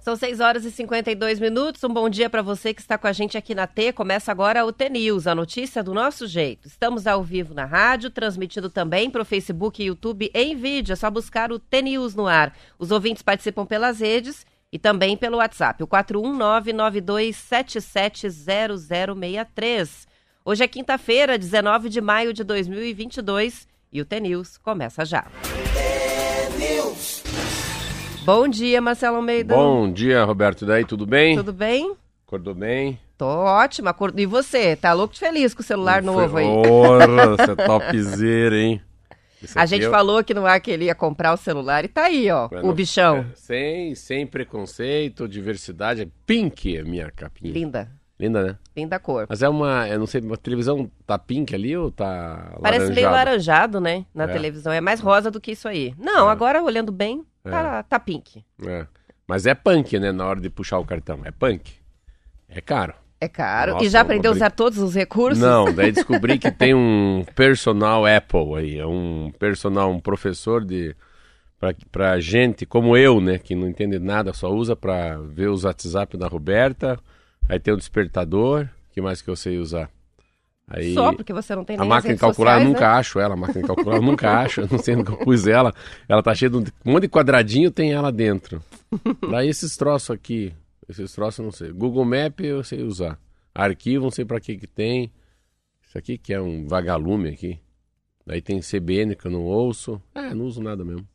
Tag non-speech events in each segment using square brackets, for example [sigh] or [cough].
São 6 horas e 52 minutos. Um bom dia para você que está com a gente aqui na T. Começa agora o T-News, a notícia do nosso jeito. Estamos ao vivo na rádio, transmitido também para o Facebook e YouTube em vídeo. É só buscar o T-News no ar. Os ouvintes participam pelas redes e também pelo WhatsApp, o 41992770063. Hoje é quinta-feira, 19 de maio de 2022 e o T-News começa já. Bom dia, Marcelo Almeida. Bom dia, Roberto. E daí, tudo bem? Tudo bem? Acordou bem? Tô ótima. E você? Tá louco de feliz com o celular Não novo aí? Porra, [laughs] você é topzera, hein? Esse A gente eu- falou que não é que ele ia comprar o celular e tá aí, ó, É, o não- bichão. é, sem, sem preconceito, diversidade. É pink a minha capinha. Linda, Linda, né? linda cor. Mas é uma, eu não sei, a televisão tá pink ali ou tá Parece meio laranjado, né, na É. televisão. É mais rosa do que isso aí. Não, É. agora olhando bem, tá, tá pink. É. Mas é punk, né, na hora de puxar o cartão. É punk. É caro. É caro. Nossa, e já aprendeu a usar todos os recursos? Não, daí [laughs] descobri que tem um personal Apple aí, é um personal, um professor de pra, pra gente como eu, né, que não entende nada, só usa pra ver os WhatsApp da Roberta. Aí tem o despertador, que mais que eu sei usar? Aí Só porque você não tem a máquina de calcular eu nunca né? acho ela, a máquina de calcular eu nunca acho, eu não sei onde eu pus ela. Ela tá cheia de um um monte de quadradinho, tem ela dentro. Daí esses troços aqui, esses troços eu não sei. Google Map eu sei usar. Arquivo não sei pra que que tem. Isso aqui que é um vagalume aqui. Daí tem CBN que eu não ouço. É, não uso nada mesmo.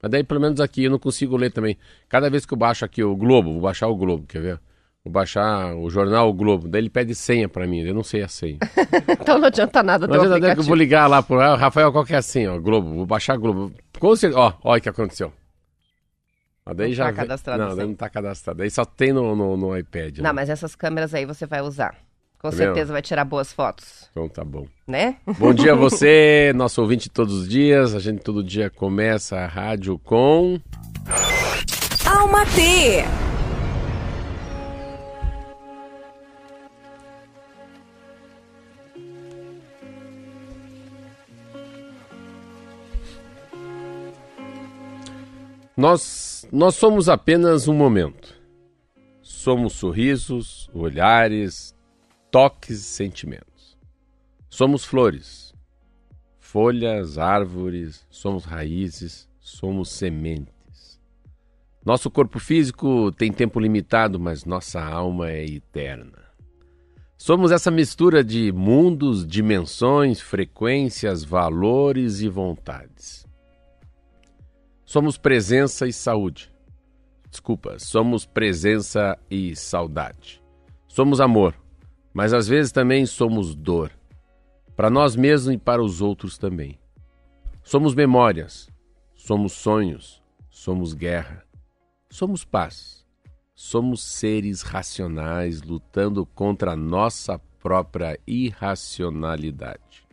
Mas daí pelo menos aqui eu não consigo ler também. Cada vez que eu baixo aqui o Globo, vou baixar o Globo, quer ver? Vou baixar o jornal O Globo. Daí ele pede senha pra mim, eu não sei a senha. [laughs] Então não adianta nada Não adianta que eu vou ligar lá pro ah, Rafael, qual que é assim, ó, Globo, vou baixar Globo. Com certeza, ó, olha o que aconteceu. Ó, daí Não já tá cadastrado Não, assim. daí não tá cadastrado. Daí só tem no, no, no iPad. Não, né? mas essas câmeras aí você vai usar. Com Tá certeza vendo? vai tirar boas fotos, Então tá bom. né? Bom dia a [laughs] você, nosso ouvinte todos os dias. A gente todo dia começa a rádio com... Alma T. Nós, nós somos apenas um momento. Somos sorrisos, olhares, toques e sentimentos. Somos flores, folhas, árvores, somos raízes, somos sementes. Nosso corpo físico tem tempo limitado, mas nossa alma é eterna. Somos essa mistura de mundos, dimensões, frequências, valores e vontades. Somos presença e saúde. Desculpa, somos presença e saudade. Somos amor, mas às vezes também somos dor. Para nós mesmos e para os outros também. Somos memórias, somos sonhos, somos guerra, somos paz. Somos seres racionais lutando contra a nossa própria irracionalidade.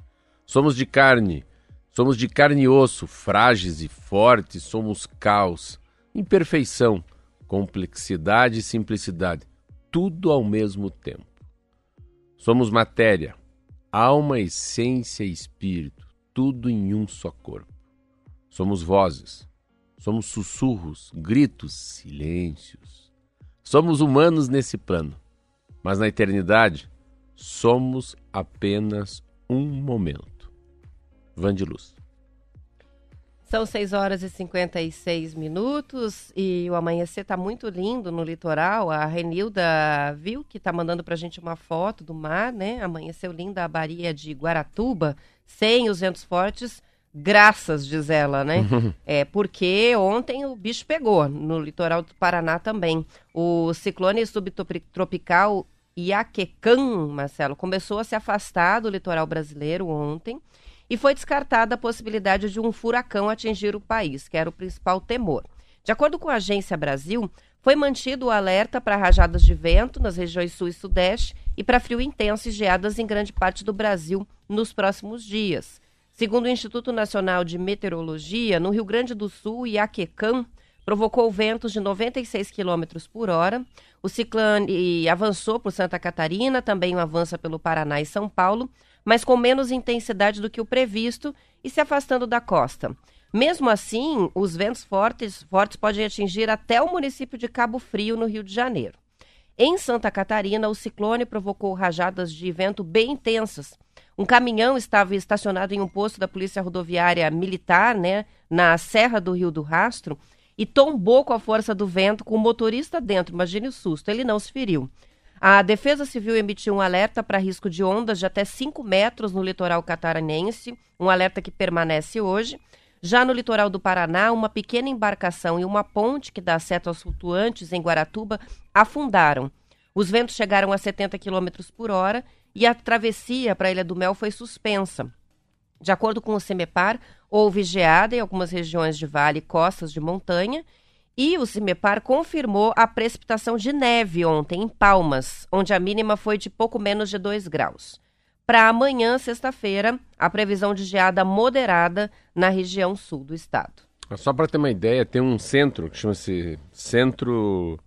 Somos de carne, Somos de carne e osso, frágeis e fortes, somos caos, imperfeição, complexidade e simplicidade, tudo ao mesmo tempo. Somos matéria, alma, essência e espírito, tudo em um só corpo. Somos vozes, somos sussurros, gritos, silêncios. Somos humanos nesse plano, mas na eternidade somos apenas um momento. Vandiluz. São 6 horas e 56 minutos e o amanhecer tá muito lindo no litoral. A Renilda viu que tá mandando pra gente uma foto do mar, né? Amanheceu linda a Baía de Guaratuba, sem os ventos fortes, graças, diz ela, né? [laughs] é porque ontem o bicho pegou no litoral do Paraná também. O ciclone subtropical Iaquecã, Marcelo, começou a se afastar do litoral brasileiro ontem e foi descartada a possibilidade de um furacão atingir o país, que era o principal temor. De acordo com a Agência Brasil, foi mantido o alerta para rajadas de vento nas regiões sul e sudeste e para frio intenso e geadas em grande parte do Brasil nos próximos dias. Segundo o Instituto Nacional de Meteorologia, no Rio Grande do Sul, Iaquecã provocou ventos de 96 km por hora. O ciclone avançou por Santa Catarina, também avança pelo Paraná e São Paulo, mas com menos intensidade do que o previsto e se afastando da costa. Mesmo assim, os ventos fortes, fortes podem atingir até o município de Cabo Frio, no Rio de Janeiro. Em Santa Catarina, o ciclone provocou rajadas de vento bem intensas. Um caminhão estava estacionado em um posto da Polícia Rodoviária Militar, né, na Serra do Rio do Rastro, e tombou com a força do vento com o motorista dentro. Imagine o susto, ele não se feriu. A Defesa Civil emitiu um alerta para risco de ondas de até 5 metros no litoral catarinense, um alerta que permanece hoje. Já no litoral do Paraná, uma pequena embarcação e uma ponte que dá acesso aos flutuantes em Guaratuba afundaram. Os ventos chegaram a 70 km por hora e a travessia para a Ilha do Mel foi suspensa. De acordo com o CEMEPAR, houve geada em algumas regiões de vale e costas de montanha e o CIMEPAR confirmou a precipitação de neve ontem em Palmas, onde a mínima foi de pouco menos de 2 graus. Para amanhã, sexta-feira, a previsão de geada moderada na região sul do estado. Só para ter uma ideia, tem um centro que chama-se Centro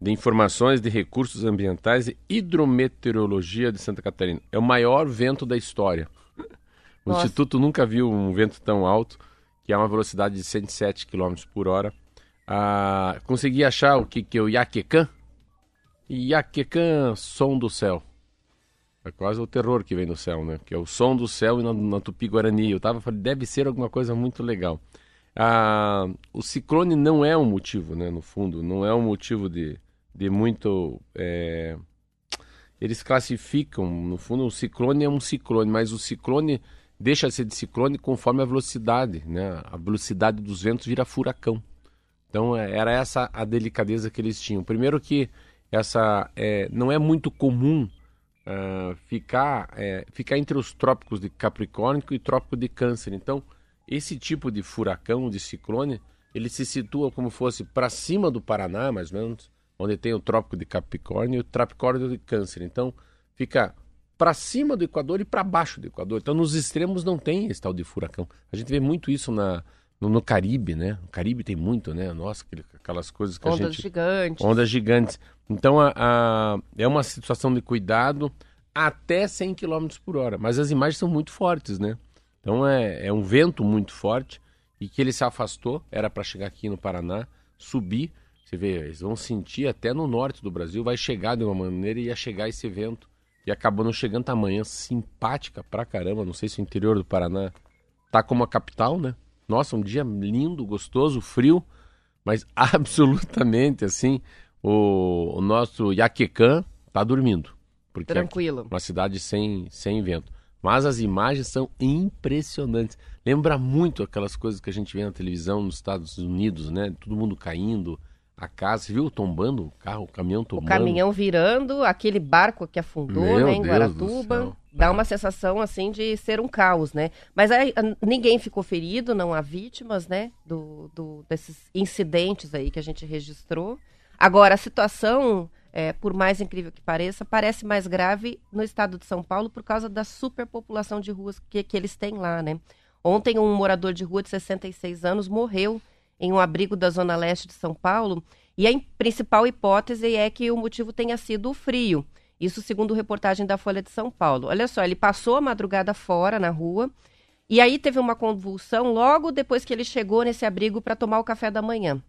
de Informações de Recursos Ambientais e Hidrometeorologia de Santa Catarina. É o maior vento da história. O Nossa. Instituto nunca viu um vento tão alto, que é uma velocidade de 107 km por hora. Consegui achar o que, que é o Yaquecan. Yaquecan, som do céu. É quase o terror que vem do céu, né? Que é o som do céu e na, na Tupi-Guarani. Eu tava falando, deve ser alguma coisa muito legal. Ah, o ciclone não é um motivo, né? No fundo, não é um motivo de, de muito... É... Eles classificam, no fundo, o ciclone é um ciclone, mas o ciclone deixa de ser de ciclone conforme a velocidade, né? A velocidade dos ventos vira furacão. Então, é, era essa a delicadeza que eles tinham. Primeiro que essa é, não é muito comum uh, ficar, é, ficar entre os trópicos de Capricórnio e trópico de Câncer. Então, esse tipo de furacão, de ciclone, ele se situa como fosse para cima do Paraná, mais ou menos, onde tem o trópico de Capricórnio e o trópico de Câncer. Então, fica para cima do Equador e para baixo do Equador. Então, nos extremos não tem esse tal de furacão. A gente vê muito isso na, no, no Caribe, né? O Caribe tem muito, né? Nossa, aquelas coisas que Ondas a gente... Ondas gigantes. Ondas gigantes. Então, a, a, é uma situação de cuidado até 100 km por hora. Mas as imagens são muito fortes, né? Então, é, é um vento muito forte e que ele se afastou. Era para chegar aqui no Paraná, subir. Você vê, eles vão sentir até no norte do Brasil. Vai chegar de uma maneira e ia chegar esse vento. E acabou não chegando amanhã. Simpática pra caramba. Não sei se o interior do Paraná tá como a capital, né? Nossa, um dia lindo, gostoso, frio mas [laughs] absolutamente assim, o, o nosso Yaquecan está dormindo. Porque Tranquilo. É uma cidade sem, sem vento. Mas as imagens são impressionantes. Lembra muito aquelas coisas que a gente vê na televisão nos Estados Unidos, né? Todo mundo caindo, a casa, viu tombando o carro, o caminhão tombando? O caminhão virando, aquele barco que afundou, Meu né, em Deus Guaratuba. Dá uma sensação, assim, de ser um caos, né? Mas aí, ninguém ficou ferido, não há vítimas, né, do, do, desses incidentes aí que a gente registrou. Agora, a situação, é, por mais incrível que pareça, parece mais grave no estado de São Paulo por causa da superpopulação de ruas que, que eles têm lá, né? Ontem, um morador de rua de 66 anos morreu em um abrigo da zona leste de São Paulo e a principal hipótese é que o motivo tenha sido o frio. Isso segundo reportagem da Folha de São Paulo. Olha só, ele passou a madrugada fora na rua e aí teve uma convulsão logo depois que ele chegou nesse abrigo para tomar o café da manhã.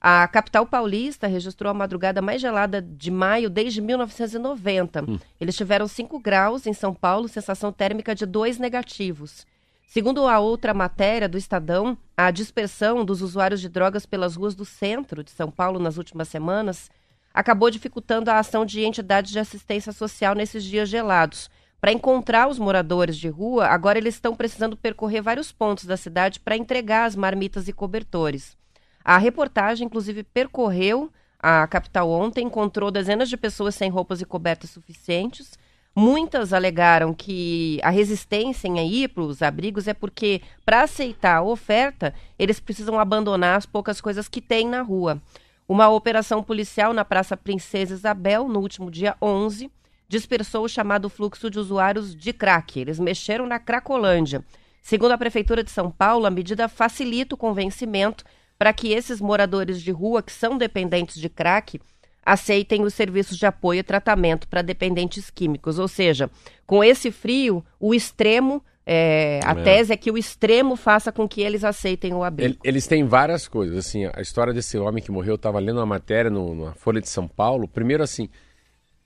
A capital paulista registrou a madrugada mais gelada de maio desde 1990. Hum. Eles tiveram 5 graus em São Paulo, sensação térmica de 2 negativos. Segundo a outra matéria do Estadão, a dispersão dos usuários de drogas pelas ruas do centro de São Paulo nas últimas semanas acabou dificultando a ação de entidades de assistência social nesses dias gelados. Para encontrar os moradores de rua, agora eles estão precisando percorrer vários pontos da cidade para entregar as marmitas e cobertores. A reportagem, inclusive, percorreu a capital ontem, encontrou dezenas de pessoas sem roupas e cobertas suficientes. Muitas alegaram que a resistência em ir para os abrigos é porque, para aceitar a oferta, eles precisam abandonar as poucas coisas que têm na rua. Uma operação policial na Praça Princesa Isabel, no último dia 11, dispersou o chamado fluxo de usuários de crack. Eles mexeram na Cracolândia. Segundo a Prefeitura de São Paulo, a medida facilita o convencimento para que esses moradores de rua que são dependentes de crack aceitem os serviços de apoio e tratamento para dependentes químicos. Ou seja, com esse frio, o extremo é, a É. tese é que o extremo faça com que eles aceitem o abrigo. Ele- Eles têm várias coisas. Assim, a história desse homem que morreu, eu estava lendo uma matéria no, na Folha de São Paulo. Primeiro, assim,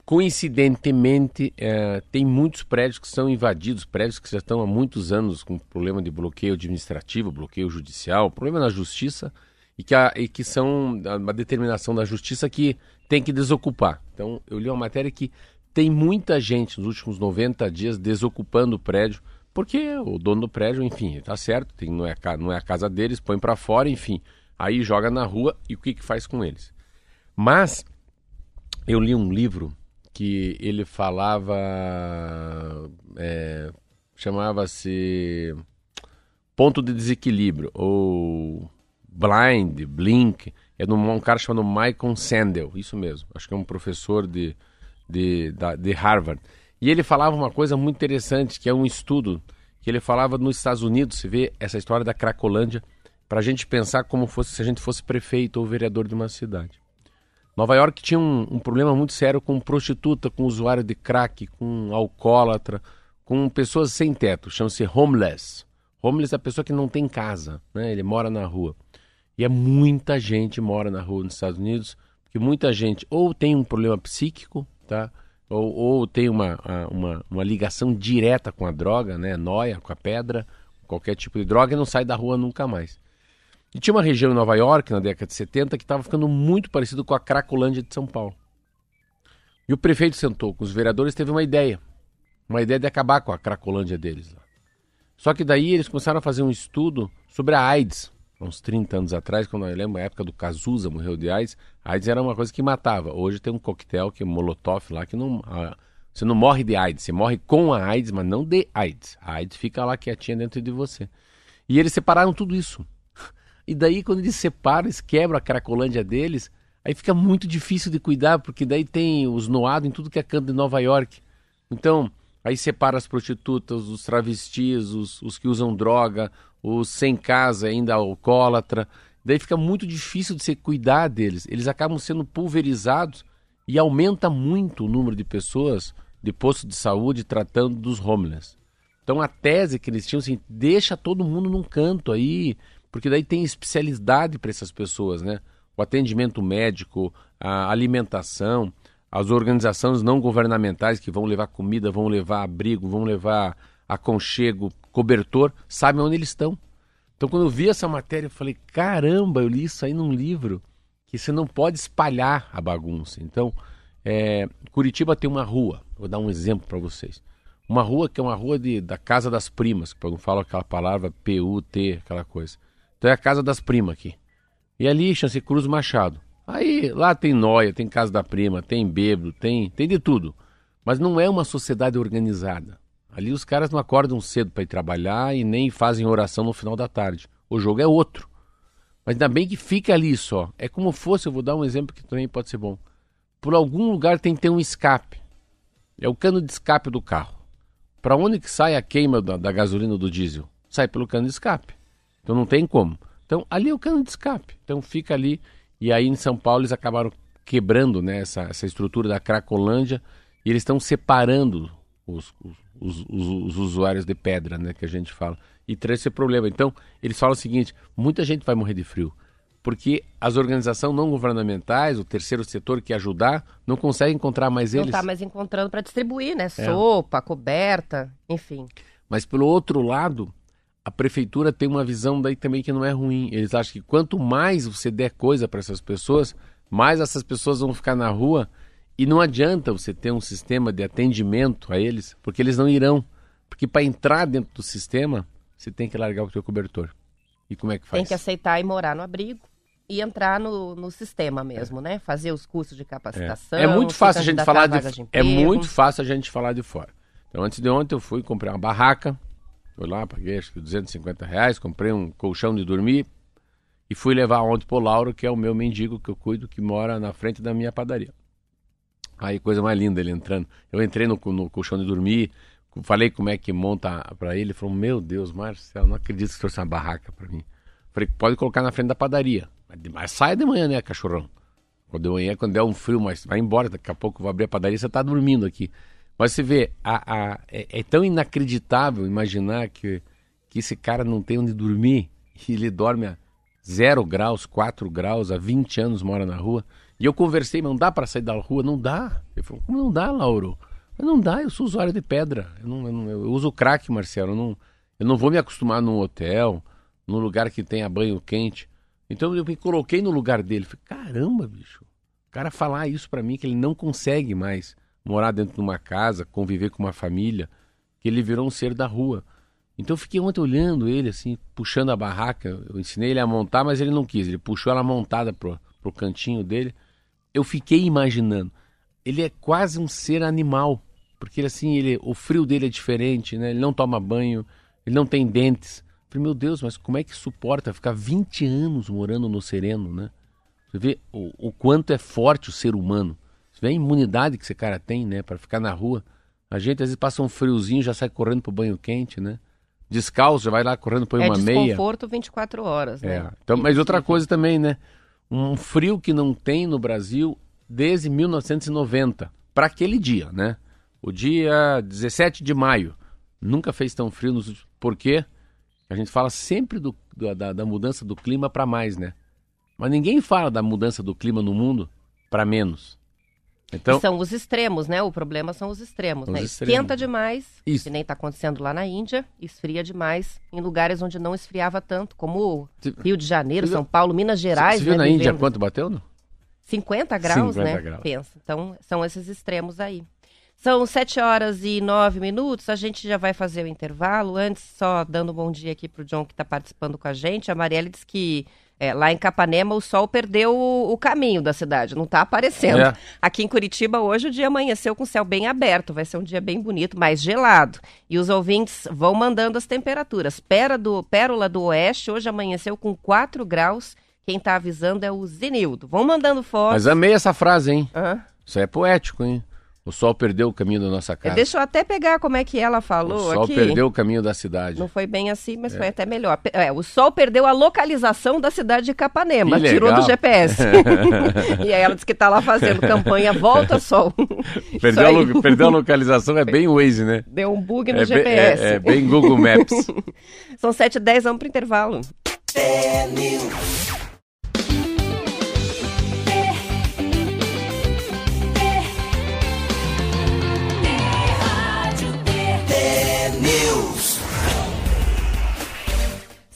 coincidentemente, é, tem muitos prédios que são invadidos, prédios que já estão há muitos anos com problema de bloqueio administrativo, bloqueio judicial, problema na justiça, e que, a- e que são uma determinação da justiça que tem que desocupar. Então, eu li uma matéria que tem muita gente nos últimos 90 dias desocupando o prédio, porque o dono do prédio, enfim, tá certo, tem, não, é, não é a casa deles, põe para fora, enfim. Aí joga na rua e o que, que faz com eles? Mas eu li um livro que ele falava. é, chamava-se Ponto de Desequilíbrio, ou Blind, Blink. É de um, cara chamado Michael Sandel, isso mesmo. Acho que é um professor de, de, de Harvard. E ele falava uma coisa muito interessante, que é um estudo que ele falava nos Estados Unidos, se vê essa história da Cracolândia, para a gente pensar como fosse se a gente fosse prefeito ou vereador de uma cidade. Nova York tinha um, um problema muito sério com prostituta, com usuário de crack, com alcoólatra, com pessoas sem teto, chama-se homeless. Homeless é a pessoa que não tem casa, né? ele mora na rua. E é muita gente mora na rua nos Estados Unidos, porque muita gente ou tem um problema psíquico, tá? Ou, ou tem uma, uma, uma ligação direta com a droga, né? Noia, com a pedra, qualquer tipo de droga, e não sai da rua nunca mais. E tinha uma região em Nova York, na década de 70, que estava ficando muito parecido com a Cracolândia de São Paulo. E o prefeito sentou com os vereadores teve uma ideia. Uma ideia de acabar com a Cracolândia deles. Só que daí eles começaram a fazer um estudo sobre a AIDS. Uns 30 anos atrás, quando eu lembro, a época do Cazuza morreu de AIDS, a AIDS era uma coisa que matava. Hoje tem um coquetel que é Molotov lá que não. ah, você não morre de AIDS, você morre com a AIDS, mas não de AIDS. A AIDS fica lá quietinha dentro de você. E eles separaram tudo isso. E daí, quando eles separam, eles quebram a cracolândia deles, aí fica muito difícil de cuidar, porque daí tem os noados em tudo que é canto de Nova York. Então, aí separa as prostitutas, os travestis, os, os que usam droga, os sem casa, ainda alcoólatra. Daí fica muito difícil de você cuidar deles. Eles acabam sendo pulverizados e aumenta muito o número de pessoas de posto de saúde tratando dos homeless. Então a tese que eles tinham assim, deixa todo mundo num canto aí, porque daí tem especialidade para essas pessoas, né? O atendimento médico, a alimentação, as organizações não governamentais que vão levar comida, vão levar abrigo, vão levar aconchego, cobertor, sabem onde eles estão. Então quando eu vi essa matéria, eu falei, caramba, eu li isso aí num livro que você não pode espalhar a bagunça. Então, é, Curitiba tem uma rua, vou dar um exemplo para vocês. Uma rua que é uma rua de, da Casa das Primas, que eu não falo aquela palavra P-U-T, aquela coisa. Então é a Casa das Primas aqui. E ali chama-se Cruz Machado. Aí lá tem noia, tem Casa da Prima, tem bêbado, tem, tem de tudo. Mas não é uma sociedade organizada. Ali os caras não acordam cedo para ir trabalhar e nem fazem oração no final da tarde. O jogo é outro. Mas ainda bem que fica ali só. É como fosse, eu vou dar um exemplo que também pode ser bom. Por algum lugar tem que ter um escape. É o cano de escape do carro. Para onde que sai a queima da, da gasolina ou do diesel? Sai pelo cano de escape. Então não tem como. Então ali é o cano de escape. Então fica ali. E aí em São Paulo eles acabaram quebrando né, essa, essa estrutura da Cracolândia e eles estão separando os, os, os, os usuários de pedra, né, que a gente fala. E traz esse problema. Então eles falam o seguinte: muita gente vai morrer de frio. Porque as organizações não governamentais, o terceiro setor que ajudar, não consegue encontrar mais Não eles. está mais encontrando para distribuir, né? Sopa, coberta, enfim. Mas pelo outro lado, a prefeitura tem uma visão daí também que não é ruim. Eles acham que quanto mais você der coisa para essas pessoas, mais essas pessoas vão ficar na rua e não adianta você ter um sistema de atendimento a eles, porque eles não irão. Porque para entrar dentro do sistema, você tem que largar o seu cobertor. E como é que faz? Tem que aceitar e morar no abrigo e entrar no, no sistema mesmo, né? Fazer os cursos de É. capacitação. É muito se fácil a gente falar de, de é muito fácil a gente falar de fora. Então antes de ontem eu fui comprar uma barraca, fui lá, paguei acho que 250 reais, comprei um colchão de dormir e fui levar ontem pro Lauro, que é o meu mendigo que eu cuido, que mora na frente da minha padaria. Aí coisa mais linda ele entrando. Eu entrei no, no colchão de dormir, falei como é que monta pra ele, ele falou: "Meu Deus, Marcelo, não acredito que você trouxe uma barraca pra mim". Falei: "Pode colocar na frente da padaria". Mas, sai de manhã, né, cachorrão? Quando de manhã, quando der um frio, mas vai embora, daqui a pouco vou abrir a padaria, você tá dormindo aqui. Mas você vê, a, a, é, é, tão inacreditável imaginar que, que esse cara não tem onde dormir e ele dorme a zero graus, 4 graus, há 20 anos mora na rua. E eu conversei, não dá para sair da rua? Não dá. Ele falou, como não dá, Lauro? Mas não dá, eu sou usuário de pedra. Eu, não, eu, não, eu uso crack, Marcelo. Eu não, eu não vou me acostumar num hotel, num lugar que tenha banho quente. Então eu me coloquei no lugar dele. Falei, caramba, bicho. O cara falar isso para mim, que ele não consegue mais morar dentro de uma casa, conviver com uma família, que ele virou um ser da rua. Então eu fiquei ontem olhando ele, assim, puxando a barraca. Eu ensinei ele a montar, mas ele não quis. Ele puxou ela montada pro, pro cantinho dele. Eu fiquei imaginando. Ele é quase um ser animal. Porque assim, ele, o frio dele é diferente, né? Ele não toma banho, ele não tem dentes. Eu falei, meu Deus, mas como é que suporta ficar 20 anos morando no sereno, né? Você vê o, o quanto é forte o ser humano. Você vê a imunidade que esse cara tem, né? Para ficar na rua. A gente às vezes passa um friozinho, já sai correndo pro banho quente, né? Descalço, já vai lá correndo, põe é uma meia. É desconforto 24 horas, né? É. Então, mas outra coisa também, né? Um frio que não tem no Brasil desde 1990. Para aquele dia, né? O dia 17 de maio. Nunca fez tão frio nos Por quê? A gente fala sempre do, da, da mudança do clima para mais, né? Mas ninguém fala da mudança do clima no mundo para menos. Então, são os extremos, né? O problema são os extremos, os né? Extremos. Esquenta demais, Isso. que nem está acontecendo lá na Índia, esfria demais em lugares onde não esfriava tanto, como Rio de Janeiro, São Paulo, Minas Gerais. Você viu né, na Índia quanto bateu? Não? 50 graus, 50 né? Graus. Pensa. Então, são esses extremos aí. São 7 horas e 9 minutos, a gente já vai fazer o intervalo. Antes, só dando um bom dia aqui para o John que está participando com a gente. A Marielle disse que é, lá em Capanema o sol perdeu o, o caminho da cidade, não está aparecendo. É. Aqui em Curitiba hoje o dia amanheceu com o céu bem aberto, vai ser um dia bem bonito, mais gelado. E os ouvintes vão mandando as temperaturas. Pérola do, Pérola do Oeste hoje amanheceu com 4 graus. Quem está avisando é o Zenildo. Vão mandando fotos. Mas amei essa frase, hein? Uhum. Isso é poético, hein? O sol perdeu o caminho da nossa casa. Deixa eu até pegar como é que ela falou. O sol aqui. perdeu o caminho da cidade. Não foi bem assim, mas é. foi até melhor. É, o sol perdeu a localização da cidade de Capanema, tirou do GPS. [laughs] e aí ela disse que está lá fazendo campanha Volta Sol. [laughs] Perdeu, a, perdeu a localização, é bem Waze, né? Deu um bug no é GPS. Bem, é, é, bem Google Maps. [laughs] São 7 e 10, vamos para o intervalo.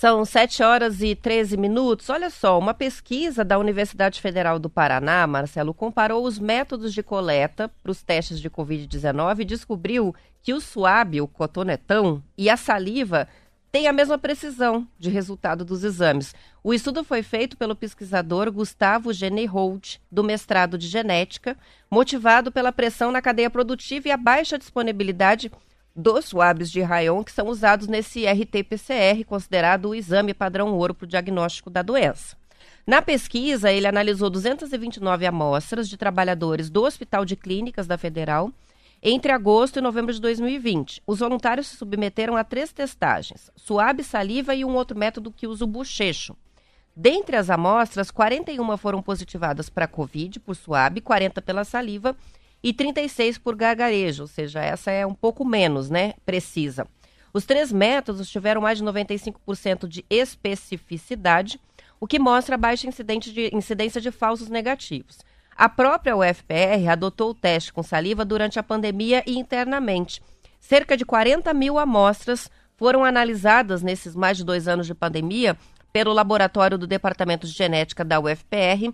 São 7 horas e 13 minutos. Olha só, uma pesquisa da Universidade Federal do Paraná, Marcelo, comparou os métodos de coleta para os testes de Covid-19 e descobriu que o suave, o cotonetão e a saliva têm a mesma precisão de resultado dos exames. O estudo foi feito pelo pesquisador Gustavo Holt, do mestrado de genética, motivado pela pressão na cadeia produtiva e a baixa disponibilidade dos swabs de rayon que são usados nesse RT-PCR, considerado o exame padrão ouro para o diagnóstico da doença. Na pesquisa, ele analisou 229 amostras de trabalhadores do Hospital de Clínicas da Federal entre agosto e novembro de 2020. Os voluntários se submeteram a três testagens: suave, saliva e um outro método que usa o bochecho. Dentre as amostras, 41 foram positivadas para Covid por suave, 40 pela saliva e 36 por gargarejo, ou seja, essa é um pouco menos, né, precisa. Os três métodos tiveram mais de 95% de especificidade, o que mostra baixa de, incidência de falsos negativos. A própria UFPR adotou o teste com saliva durante a pandemia e internamente. Cerca de 40 mil amostras foram analisadas nesses mais de dois anos de pandemia pelo laboratório do Departamento de Genética da UFPR,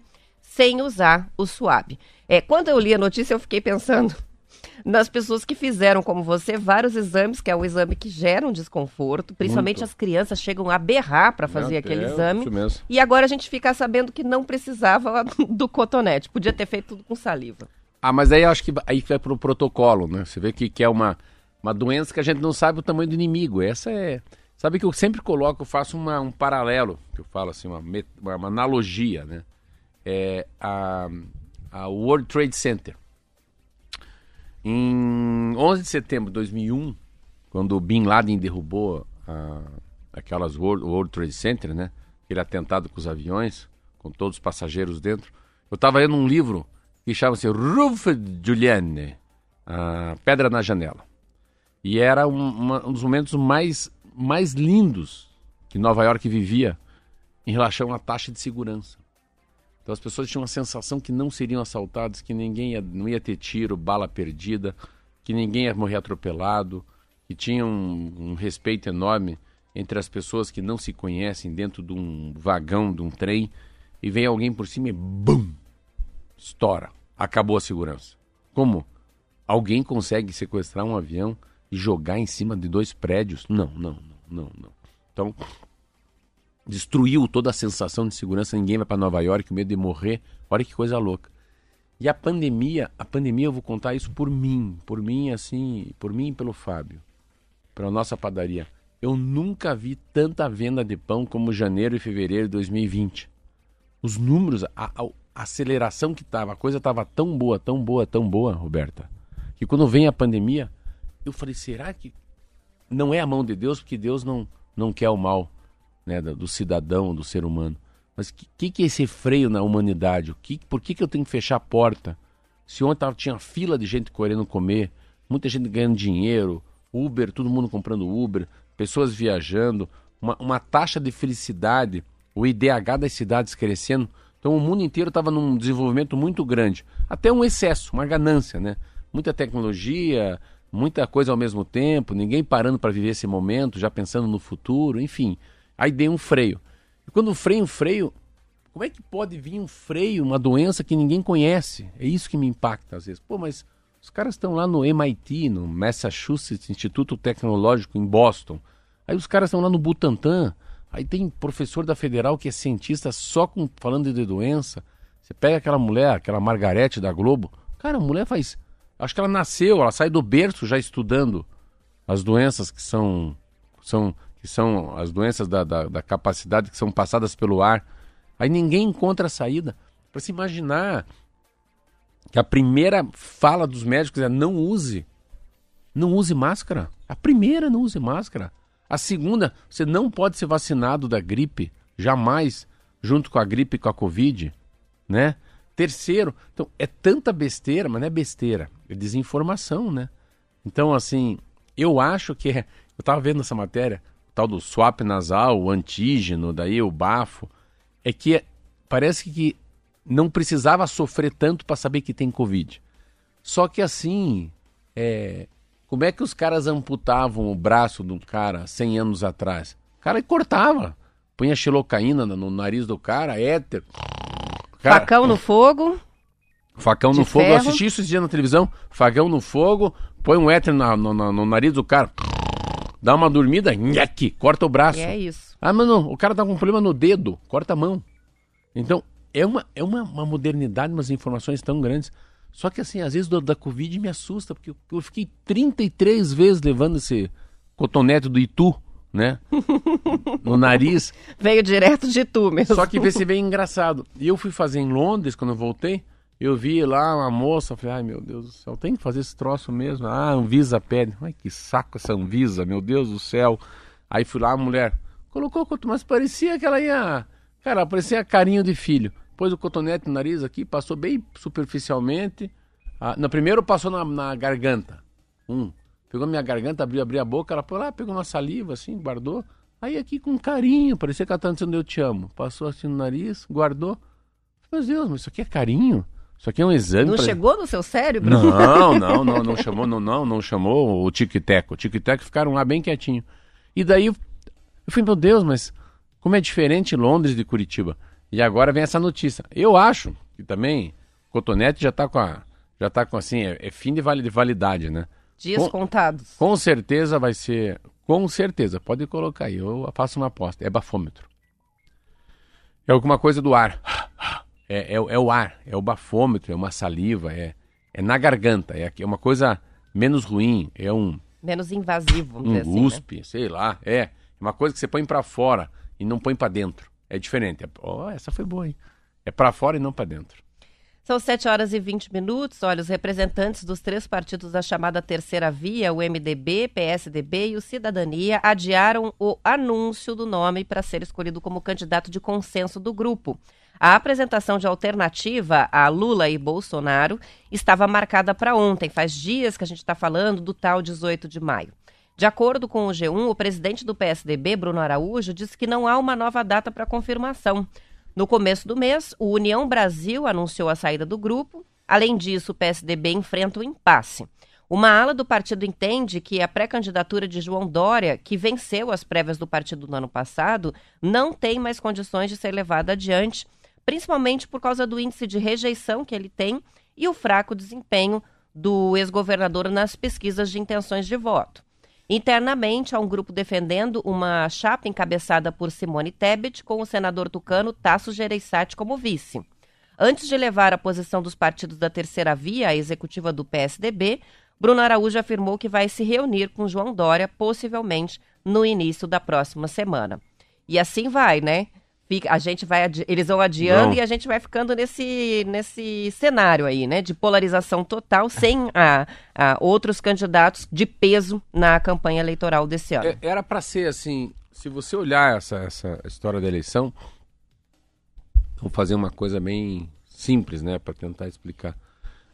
sem usar o SWAB. É, quando eu li a notícia, eu fiquei pensando [laughs] nas pessoas que fizeram, como você, vários exames, que é o exame que gera um desconforto, principalmente Muito. as crianças chegam a berrar para fazer aquele é, exame. E agora a gente fica sabendo que não precisava [laughs] do cotonete, podia ter feito tudo com saliva. Ah, mas aí acho que aí vai pro protocolo, né? Você vê que, que é uma, uma doença que a gente não sabe o tamanho do inimigo. Essa é. Sabe que eu sempre coloco, eu faço uma, um paralelo, que eu falo assim, uma, uma analogia, né? É, a, a World Trade Center. Em 11 de setembro de 2001, quando o Bin Laden derrubou a, aquelas World, World Trade Center, né? Aquele atentado com os aviões, com todos os passageiros dentro. Eu estava lendo um livro que chama-se Ruf Giuliani, a pedra na janela. E era um, uma, um dos momentos mais, mais lindos que Nova York vivia em relação à taxa de segurança. Então as pessoas tinham a sensação que não seriam assaltadas, que ninguém ia, não ia ter tiro, bala perdida, que ninguém ia morrer atropelado, que tinha um, um respeito enorme entre as pessoas que não se conhecem dentro de um vagão, de um trem, e vem alguém por cima e BUM! Estoura. Acabou a segurança. Como? Alguém consegue sequestrar um avião e jogar em cima de dois prédios? Não, não, não, não, não. Então, destruiu toda a sensação de segurança, ninguém vai para Nova York, o medo de morrer. Olha que coisa louca. E a pandemia, a pandemia eu vou contar isso por mim, por mim assim, por mim e pelo Fábio, pela nossa padaria. Eu nunca vi tanta venda de pão como janeiro e fevereiro de 2020. Os números, a, a aceleração que tava, a coisa tava tão boa, tão boa, tão boa, Roberta, que quando vem a pandemia, eu falei, será que não é a mão de Deus, porque Deus não não quer o mal né, do cidadão, do ser humano. Mas o que, que é esse freio na humanidade? O que, por que, que eu tenho que fechar a porta? Se ontem tava, tinha fila de gente querendo comer, muita gente ganhando dinheiro, Uber, todo mundo comprando Uber, pessoas viajando, uma, uma taxa de felicidade, o IDH das cidades crescendo. Então o mundo inteiro estava num desenvolvimento muito grande. Até um excesso, uma ganância, né? Muita tecnologia, muita coisa ao mesmo tempo, ninguém parando para viver esse momento, já pensando no futuro, enfim. Aí dei um freio. E quando freio, um freio, como é que pode vir um freio, uma doença que ninguém conhece? É isso que me impacta às vezes. Pô, mas os caras estão lá no MIT, no Massachusetts Instituto Tecnológico em Boston. Aí os caras estão lá no Butantan. Aí tem professor da Federal que é cientista só com, falando de doença. Você pega aquela mulher, aquela Margarete da Globo. Cara, a mulher faz. Acho que ela nasceu, ela sai do berço já estudando as doenças que são, são que são as doenças da, da, da capacidade que são passadas pelo ar. Aí ninguém encontra a saída. Para se imaginar que a primeira fala dos médicos é não use. Não use máscara. A primeira, não use máscara. A segunda, você não pode ser vacinado da gripe, jamais, junto com a gripe e com a Covid, né? Terceiro, então é tanta besteira, mas não é besteira, é desinformação, né? Então, assim, eu acho que é, eu estava vendo essa matéria, tal do swap nasal, o antígeno, daí o bafo, é que parece que não precisava sofrer tanto para saber que tem Covid. Só que assim, é, como é que os caras amputavam o braço do cara 100 anos atrás? O cara cortava, punha xilocaína no nariz do cara, éter. Cara, facão no fogo. Facão no fogo, eu assisti isso esse dia na televisão. Facão no fogo, põe um éter no, no, no nariz do cara dá uma dormida, nheque, corta o braço. E é isso. Ah, mano, o cara tá com um problema no dedo, corta a mão. Então, é uma, é uma, uma modernidade, umas informações tão grandes. Só que assim, às vezes do, da Covid me assusta, porque eu, eu fiquei 33 vezes levando esse cotonete do Itu, né? [laughs] no nariz. Veio direto de Itu mesmo. Só que vê se bem engraçado. E eu fui fazer em Londres, quando eu voltei, eu vi lá uma moça, falei, ai meu Deus do céu, tem que fazer esse troço mesmo. Ah, Anvisa pede. Ai, que saco essa Anvisa, meu Deus do céu. Aí fui lá, a mulher colocou mas parecia que ela ia. Cara, parecia carinho de filho. Pôs o cotonete no nariz aqui, passou bem superficialmente. Ah, no primeiro passou na, na garganta. Um. Pegou minha garganta, abriu, abriu a boca, ela foi lá, pegou uma saliva assim, guardou. Aí aqui com carinho, parecia que ela estava dizendo eu te amo. Passou assim no nariz, guardou. Meu Deus, mas isso aqui é carinho? Isso aqui é um exame. Não pra... chegou no seu cérebro? Não, não, [laughs] não, não chamou, não, não, não chamou o tic-teco. O tic-teco ficaram lá bem quietinho. E daí eu falei, meu Deus, mas como é diferente Londres de Curitiba. E agora vem essa notícia. Eu acho que também Cotonete já está com a, já tá com assim, é, é fim de validade, né? Dias com, contados. Com certeza vai ser, com certeza, pode colocar aí, eu faço uma aposta, é bafômetro. É alguma coisa do ar. É, é, é, o ar, é o bafômetro, é uma saliva, é, é na garganta, é, é uma coisa menos ruim, é um... Menos invasivo, um assim, USP, né? sei lá, é. Uma coisa que você põe para fora e não põe para dentro. É diferente. É, oh, essa foi boa, hein? É para fora e não para dentro. São 7 horas e 20 minutos. Olha, os representantes dos três partidos da chamada Terceira Via, o MDB, PSDB e o Cidadania, adiaram o anúncio do nome para ser escolhido como candidato de consenso do grupo. A apresentação de alternativa a Lula e Bolsonaro estava marcada para ontem. Faz dias que a gente está falando do tal 18 de maio. De acordo com o G1, o presidente do PSDB, Bruno Araújo, disse que não há uma nova data para confirmação. No começo do mês, o União Brasil anunciou a saída do grupo. Além disso, o PSDB enfrenta o impasse. Uma ala do partido entende que a pré-candidatura de João Dória, que venceu as prévias do partido no ano passado, não tem mais condições de ser levada adiante, principalmente por causa do índice de rejeição que ele tem e o fraco desempenho do ex-governador nas pesquisas de intenções de voto. Internamente, há um grupo defendendo uma chapa encabeçada por Simone Tebet com o senador tucano Tasso Gereissati como vice. Antes de levar a posição dos partidos da terceira via à executiva do PSDB, Bruno Araújo afirmou que vai se reunir com João Dória, possivelmente no início da próxima semana. E assim vai, né? Fica, a gente vai, eles vão adiando Não. e a gente vai ficando nesse, nesse cenário aí, né? De polarização total, sem a, a outros candidatos de peso na campanha eleitoral desse ano. É, era para ser assim, se você olhar essa, essa história da eleição, vou fazer uma coisa bem simples, né? Para tentar explicar.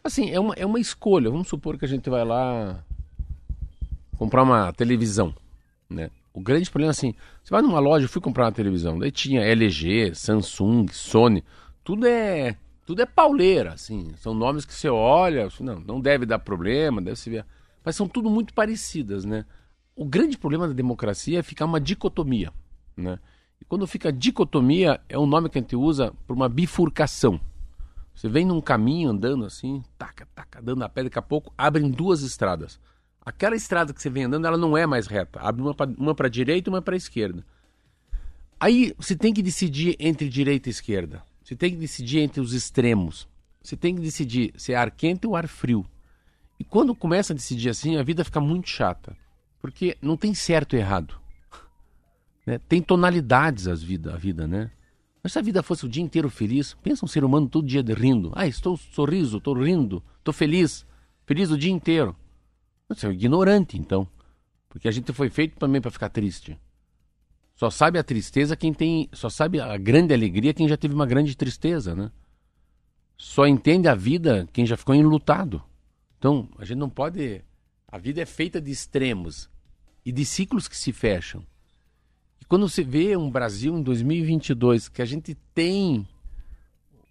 Assim, é uma, é uma escolha. Vamos supor que a gente vai lá comprar uma televisão, né? O grande problema é assim, você vai numa loja, eu fui comprar uma televisão, daí tinha LG, Samsung, Sony, tudo é tudo é pauleira, assim, são nomes que você olha, não, não deve dar problema, deve se ver, mas são tudo muito parecidas, né? O grande problema da democracia é ficar uma dicotomia, né? E quando fica dicotomia, é um nome que a gente usa por uma bifurcação. Você vem num caminho andando assim, taca, taca, dando a pé, daqui a pouco abrem duas estradas. Aquela estrada que você vem andando, ela não é mais reta. Abre uma para direita e uma para esquerda. Aí você tem que decidir entre direita e esquerda. Você tem que decidir entre os extremos. Você tem que decidir se é ar quente ou ar frio. E quando começa a decidir assim, a vida fica muito chata. Porque não tem certo e errado. [laughs] Né? Tem tonalidades as vida, a vida, né? Mas se a vida fosse o dia inteiro feliz, pensa um ser humano todo dia rindo. Ah, estou sorriso, estou rindo, estou feliz. Feliz o dia inteiro. Você é um ignorante, então. Porque a gente foi feito também para ficar triste. Só sabe a tristeza quem tem. Só sabe a grande alegria quem já teve uma grande tristeza, né? Só entende a vida quem já ficou enlutado. Então, a gente não pode. A vida é feita de extremos e de ciclos que se fecham. E quando você vê um Brasil em 2022 que a gente tem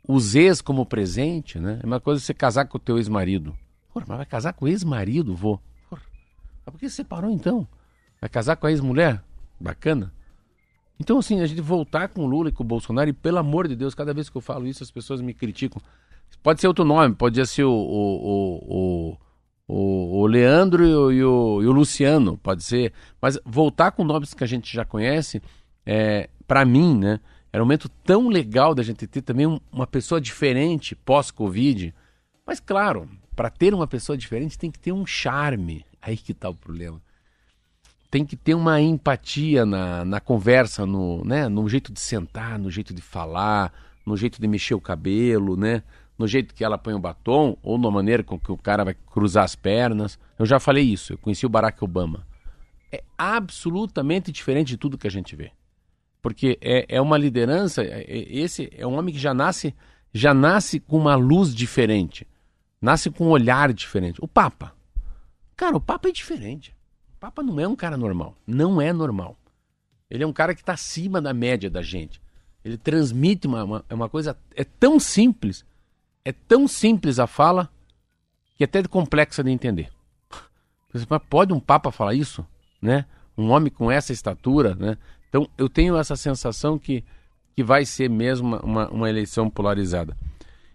os ex como presente, né? É uma coisa você casar com o teu ex-marido. Porra, mas vai casar com o ex-marido, vô? Mas por que separou então? Vai casar com a ex-mulher? Bacana. Então, assim, a gente voltar com o Lula e com o Bolsonaro, e pelo amor de Deus, cada vez que eu falo isso, as pessoas me criticam. Pode ser outro nome, pode ser o, o, o, o, Leandro e o, e o, e o Luciano, pode ser. Mas voltar com nomes que a gente já conhece, é, para mim, né? Era um momento tão legal da gente ter também uma pessoa diferente pós-Covid. Mas, claro, para ter uma pessoa diferente tem que ter um charme. Aí que está o problema. Tem que ter uma empatia na, na conversa, no, né, no jeito de sentar, no jeito de falar, no jeito de mexer o cabelo, né? No jeito que ela põe o batom, ou na maneira com que o cara vai cruzar as pernas. Eu já falei isso, eu conheci o Barack Obama. É absolutamente diferente de tudo que a gente vê. Porque é, é uma liderança, é, é esse é um homem que já nasce, já nasce com uma luz diferente. Nasce com um olhar diferente. O Papa. Cara, o Papa é diferente. O Papa não é um cara normal. Não é normal. Ele é um cara que está acima da média da gente. Ele transmite uma, uma, é uma coisa. É tão simples. É tão simples a fala que é até complexa de entender. Mas pode um Papa falar isso? Né? Um homem com essa estatura, né? Então eu tenho essa sensação que, que vai ser mesmo uma, uma eleição polarizada.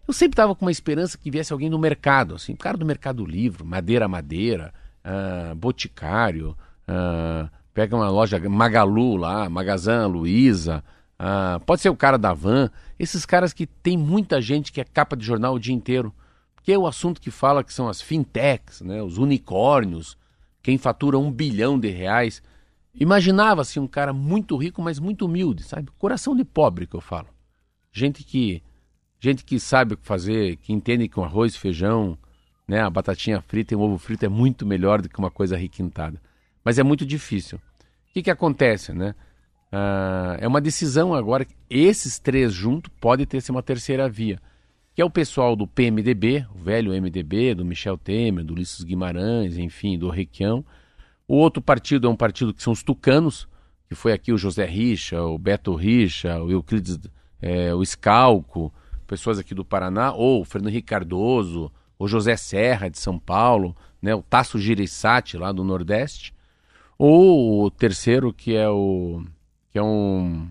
Eu sempre estava com uma esperança que viesse alguém do mercado, assim, cara do Mercado Livre, Madeira Madeira, uh, Boticário, uh, pega uma loja Magalu lá, Magazan Luiza, uh, pode ser o cara da Van, esses caras que tem muita gente que é capa de jornal o dia inteiro, que é o assunto que fala que são as fintechs, né, os unicórnios, quem fatura um bilhão de reais. Imaginava-se um cara muito rico, mas muito humilde, sabe? Coração de pobre que eu falo. Gente que Gente que sabe o que fazer, que entende que um arroz, feijão, né, a batatinha frita e um ovo frito é muito melhor do que uma coisa requintada. Mas é muito difícil. O que, que acontece, né? Uh, é uma decisão agora. Esses três juntos pode ter ser uma terceira via, que é o pessoal do PMDB, o velho MDB, do Michel Temer, do Ulisses Guimarães, enfim, do Requião. O outro partido é um partido que são os tucanos, que foi aqui o José Richa, o Beto Richa, o Euclides, é, o Scalco, pessoas aqui do Paraná, ou o Fernando Henrique Cardoso, o José Serra de São Paulo, né, o Tasso Gireissati lá do Nordeste, ou o terceiro que é o que é um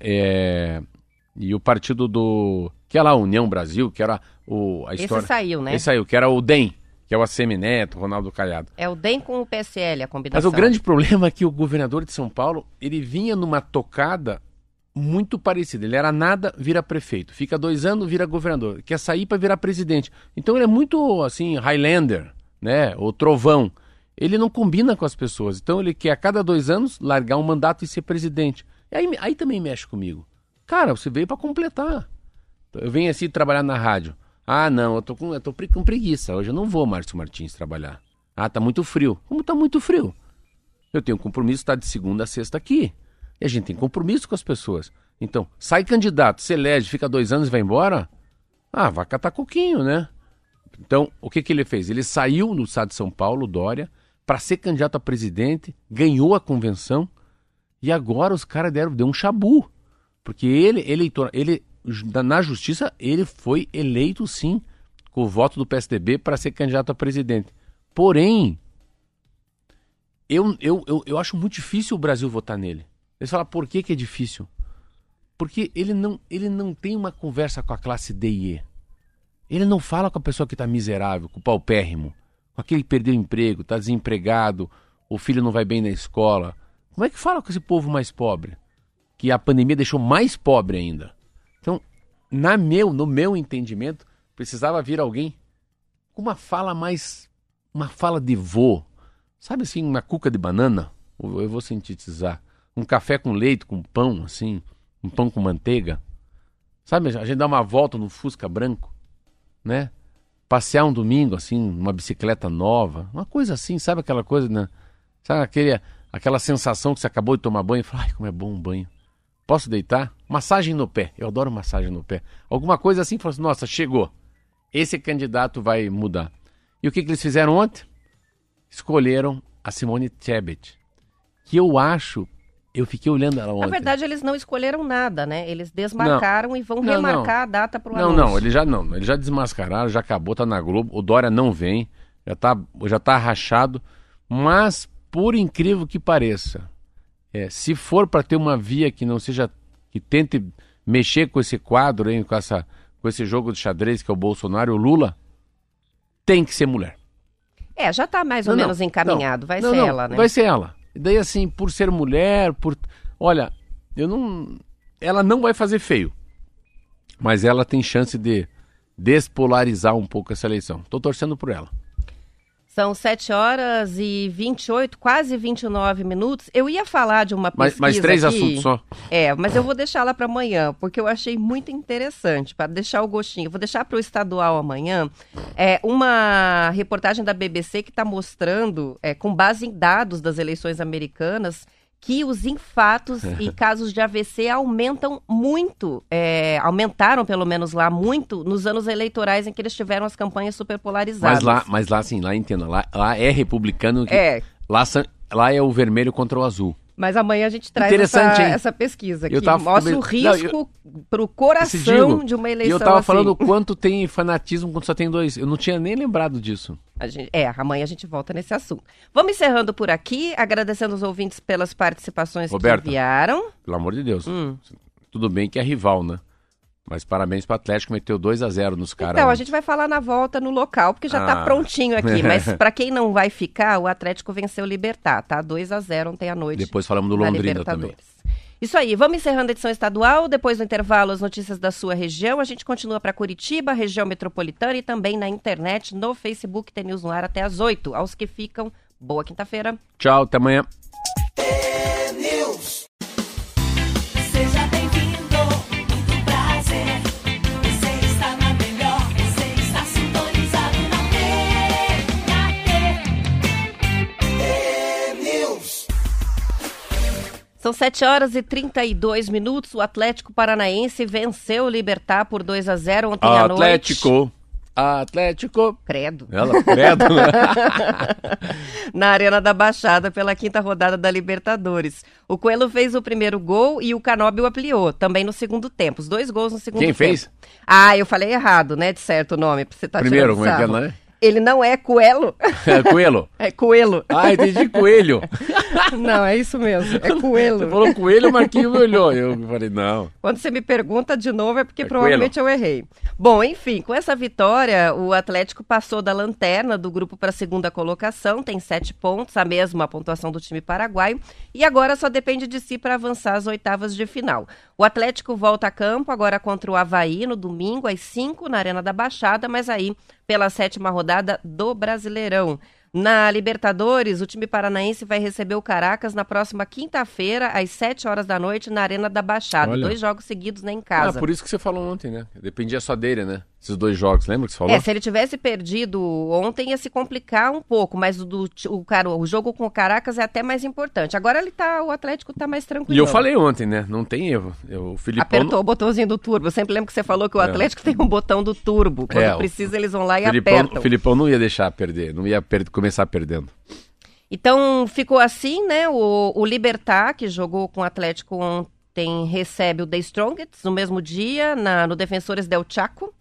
é, e o partido do que é lá União Brasil, que era o a história Esse saiu, né? Esse saiu, que era o DEM, que é o ACM Neto, Ronaldo Calhado. É o DEM com o PSL, a combinação. Mas o grande problema é que o governador de São Paulo, ele vinha numa tocada muito parecida. Ele era nada, vira prefeito. Fica dois anos, vira governador. Quer sair para virar presidente. Então ele é muito, assim, Highlander, né? Ou trovão. Ele não combina com as pessoas. Então ele quer a cada dois anos largar um mandato e ser presidente. E aí, aí também mexe comigo. Cara, você veio para completar. Eu venho assim trabalhar na rádio. Ah, não, eu tô com, eu tô com preguiça. Hoje eu não vou, Márcio Martins, trabalhar. Ah, tá muito frio. Como tá muito frio? Eu tenho compromisso, tá de segunda a sexta aqui. E a gente tem compromisso com as pessoas. Então, sai candidato, se elege, fica dois anos e vai embora. Ah, vai catar coquinho, né? Então, o que, que ele fez? Ele saiu no estado de São Paulo, Dória, para ser candidato a presidente, ganhou a convenção e agora os caras deram deu um chabu. Porque ele, eleitor, ele, na justiça, ele foi eleito sim com o voto do PSDB para ser candidato a presidente. Porém, eu, eu, eu, eu acho muito difícil o Brasil votar nele. Eles falam, por que, que é difícil? Porque ele não, ele não tem uma conversa com a classe D e E. Ele não fala com a pessoa que está miserável, com o paupérrimo, com aquele que perdeu o emprego, está desempregado, o filho não vai bem na escola. Como é que fala com esse povo mais pobre? Que a pandemia deixou mais pobre ainda. Então, na meu, no meu entendimento, precisava vir alguém com uma fala mais. uma fala de vô. Sabe assim, uma cuca de banana? Eu vou sintetizar um café com leite, com pão, assim, um pão com manteiga. Sabe, a gente dá uma volta no Fusca branco, né? Passear um domingo, assim, numa bicicleta nova, uma coisa assim, sabe aquela coisa, né? Sabe aquele, aquela sensação que você acabou de tomar banho e fala, ai, como é bom um banho. Posso deitar? Massagem no pé, eu adoro massagem no pé. Alguma coisa assim, fala assim, nossa, chegou. Esse candidato vai mudar. E o que, que eles fizeram ontem? Escolheram a Simone Tebet, que eu acho eu fiquei olhando ela ontem. Na verdade, eles não escolheram nada, né? Eles desmarcaram não, e vão não, remarcar não. a data para o Não, anúncio. não, eles já não. Eles já desmascararam, já acabou, tá na Globo. O Dória não vem, já tá, já tá rachado. Mas, por incrível que pareça, é, se for para ter uma via que não seja. que tente mexer com esse quadro, hein, com, essa, com esse jogo de xadrez que é o Bolsonaro e o Lula, tem que ser mulher. É, já está mais ou menos encaminhado. vai ser ela, né? Vai ser ela. E daí, assim, por ser mulher, por. Olha, eu não. Ela não vai fazer feio. Mas ela tem chance de despolarizar um pouco essa eleição. Tô torcendo por ela. São 7 horas e 28, quase 29 minutos. Eu ia falar de uma pesquisa. Mais, mais três aqui, assuntos só. É, mas eu vou deixar lá para amanhã, porque eu achei muito interessante, para deixar o gostinho. vou deixar para o estadual amanhã. É uma reportagem da BBC que está mostrando, é, com base em dados das eleições americanas, que os infartos e [laughs] casos de AVC aumentam muito, é, aumentaram pelo menos lá muito nos anos eleitorais em que eles tiveram as campanhas super polarizadas. Mas lá, mas lá assim, lá entenda, lá, lá é republicano, que, é. Lá, lá é o vermelho contra o azul. Mas amanhã a gente traz essa, essa, pesquisa que tava, mostra o risco para o coração de uma eleição. E eu estava assim. falando o quanto tem fanatismo quando só tem dois. Eu não tinha nem lembrado disso. Gente, é, amanhã a gente volta nesse assunto. Vamos encerrando por aqui, agradecendo os ouvintes pelas participações Roberta, que enviaram. Pelo amor de Deus. Hum. Tudo bem que é rival, né? Mas parabéns para o Atlético, meteu 2 a 0 nos caras. Então, a gente vai falar na volta no local, porque já está ah. prontinho aqui. [laughs] Mas para quem não vai ficar, o Atlético venceu o Libertar, tá? 2 a 0 ontem à noite. Depois falamos do Londrina também. Isso aí, vamos encerrando a edição estadual. Depois do intervalo, as notícias da sua região. A gente continua para Curitiba, região metropolitana e também na internet, no Facebook, tem News no ar até às 8. Aos que ficam, boa quinta-feira. Tchau, até amanhã. São 7 horas e 32 minutos. O Atlético Paranaense venceu o Libertar por 2 a 0 ontem à noite. Atlético. Atlético. Credo. Ela, credo. né? [laughs] na Arena da Baixada pela quinta rodada da Libertadores. O Coelho fez o primeiro gol e o Canóbio ampliou, também no segundo tempo. Os dois gols no segundo Quem tempo. fez? Ah, eu falei errado, né? De certo o nome, você tá Primeiro, como é que é, sarro. Ele não é Coelho, É, Coelho. [laughs] é Coelho. Ah, entendi coelho. [laughs] Não, é isso mesmo, é Você Coelho. falou coelho, o Marquinhos me olhou. Eu falei, não. Quando você me pergunta de novo é porque É provavelmente eu errei. Bom, enfim, com essa vitória, o Atlético passou da lanterna do grupo para a segunda colocação, tem sete pontos, a mesma pontuação do time paraguaio, e agora só depende de si para avançar às oitavas de final. O Atlético volta a campo agora contra o Havaí no domingo, às 5 na Arena da Baixada, mas aí pela sétima rodada do Brasileirão. Na Libertadores, o time paranaense vai receber o Caracas na próxima quinta-feira, às 7 horas da noite, na Arena da Baixada. Olha. Dois jogos seguidos nem em Ah, casa. por isso que você falou ontem, né? Dependia só dele, né? Esses dois jogos, lembra que você falou? É, se ele tivesse perdido ontem ia se complicar um pouco, mas o, do, o, cara, o jogo com o Caracas é até mais importante. Agora ele tá, o Atlético tá mais tranquilo. E eu falei ontem, né? Não tem erro. Eu, o Filipão. Apertou o botãozinho do turbo. Eu sempre lembro que você falou que o É. Atlético tem um botão do turbo. Quando É, o precisa, eles vão lá e Filipão, apertam. o Filipão não ia deixar perder, não ia per- começar perdendo. Então ficou assim, né? O, o Libertar, que jogou com o Atlético ontem, recebe o The Strongest no mesmo dia, na, no Defensores Del Chaco.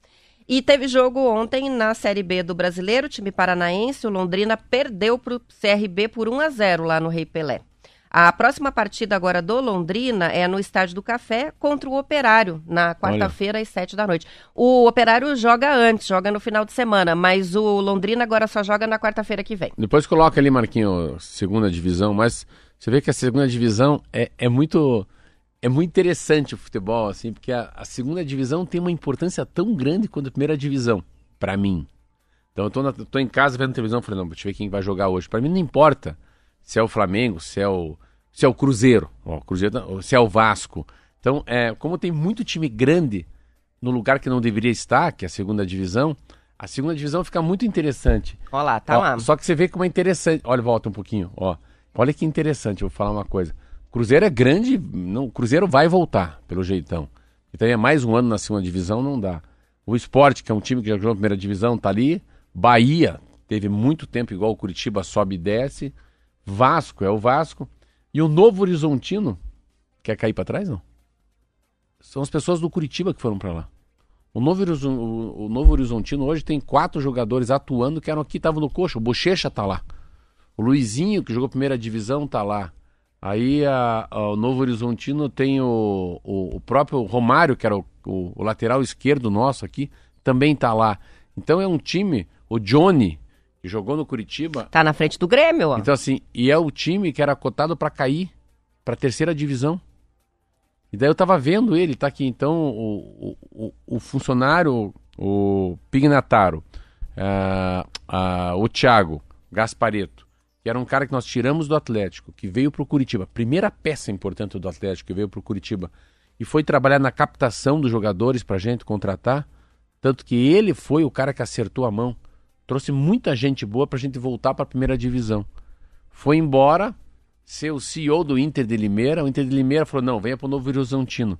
E teve jogo ontem na Série B do Brasileiro, time paranaense, o Londrina perdeu para o CRB por 1 a 0 lá no Rei Pelé. A próxima partida agora do Londrina é no Estádio do Café contra o Operário, na quarta-feira às sete da noite. O Operário joga antes, joga no final de semana, mas o Londrina agora só joga na quarta-feira que vem. Depois coloca ali, Marquinho, segunda divisão, mas você vê que a segunda divisão é, é muito. É muito interessante o futebol, assim, porque a, a segunda divisão tem uma importância tão grande quanto a primeira divisão, pra mim. Então eu tô, na- tô em casa vendo televisão, falei, não, deixa eu ver quem vai jogar hoje. Pra mim não importa se é o Flamengo, se é o, se é o Cruzeiro, ó, Cruzeiro, não, se é o Vasco. Então, é, como tem muito time grande no lugar que não deveria estar, que é a segunda divisão, a segunda divisão fica muito interessante. Olha lá, tá Ó, lá. Só que você vê como é interessante. Olha, volta um pouquinho, ó. Olha que interessante, eu vou falar uma coisa. Cruzeiro é grande, não, o Cruzeiro vai voltar, pelo jeitão. Então é mais um ano na segunda divisão, não dá. O Sport, que é um time que já jogou na primeira divisão, tá ali. Bahia, teve muito tempo igual o Curitiba, sobe e desce. Vasco é o Vasco. E o Novo Horizontino, quer cair pra trás, não? São as pessoas do Curitiba que foram pra lá. O Novo, o- o Novo Horizontino hoje tem quatro jogadores atuando que eram aqui, estavam no coxa. O Bochecha tá lá. O Luizinho, que jogou primeira divisão, tá lá. Aí a- a- o Novo Horizontino tem o, o, o próprio Romário, que era o, o- lateral esquerdo nosso aqui, também tá lá. Então é um time, o Johnny, que jogou no Curitiba. Tá na frente do Grêmio, ó. Então assim, e é o time que era cotado para cair para terceira divisão. E daí eu tava vendo ele, tá aqui então o, o, o- funcionário, o Pignataro, ah, ah, o Thiago Gaspareto, que era um cara que nós tiramos do Atlético, que veio pro Curitiba, primeira peça importante do Atlético que veio pro Curitiba e foi trabalhar na captação dos jogadores pra gente contratar, tanto que ele foi o cara que acertou a mão, trouxe muita gente boa pra gente voltar pra primeira divisão. Foi embora, ser o CEO do Inter de Limeira. O Inter de Limeira falou: não, venha para o Novo Horizontino.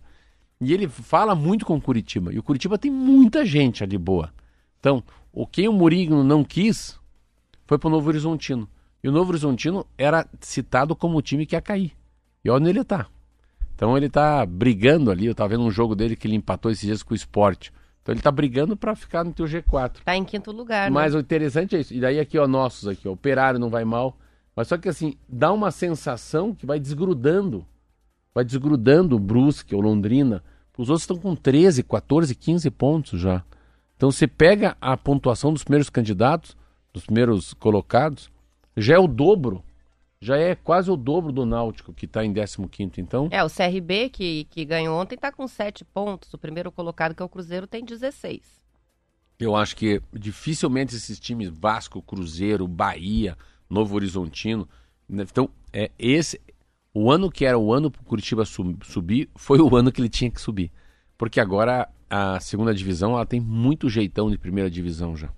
E ele fala muito com o Curitiba. E o Curitiba tem muita gente ali boa. Então, o quem o Murigno não quis foi para o Novo Horizontino. E o Novo Horizontino era citado como o time que ia cair. E olha onde ele tá. Então ele tá brigando ali. Eu tava vendo um jogo dele que ele empatou esses dias com o esporte. Então ele tá brigando para ficar no teu G4. Tá em quinto lugar, né? Mas o interessante é isso. E daí aqui, ó, nossos aqui, ó, operário não vai mal. Mas só que assim, dá uma sensação que vai desgrudando. Vai desgrudando o Brusque, o Londrina. Os outros estão com 13, 14, 15 pontos já. Então você pega a pontuação dos primeiros candidatos, dos primeiros colocados, já é o dobro. Já é quase o dobro do Náutico, que está em 15º. Então, É, o CRB, que, que ganhou ontem, tá com sete pontos. O primeiro colocado, que é o Cruzeiro, tem 16. Eu acho que dificilmente esses times Vasco, Cruzeiro, Bahia, Novo Horizontino, né, então é esse o ano que era o ano para o Curitiba su- subir foi o ano que ele tinha que subir, porque agora a segunda divisão ela tem muito jeitão de primeira divisão já.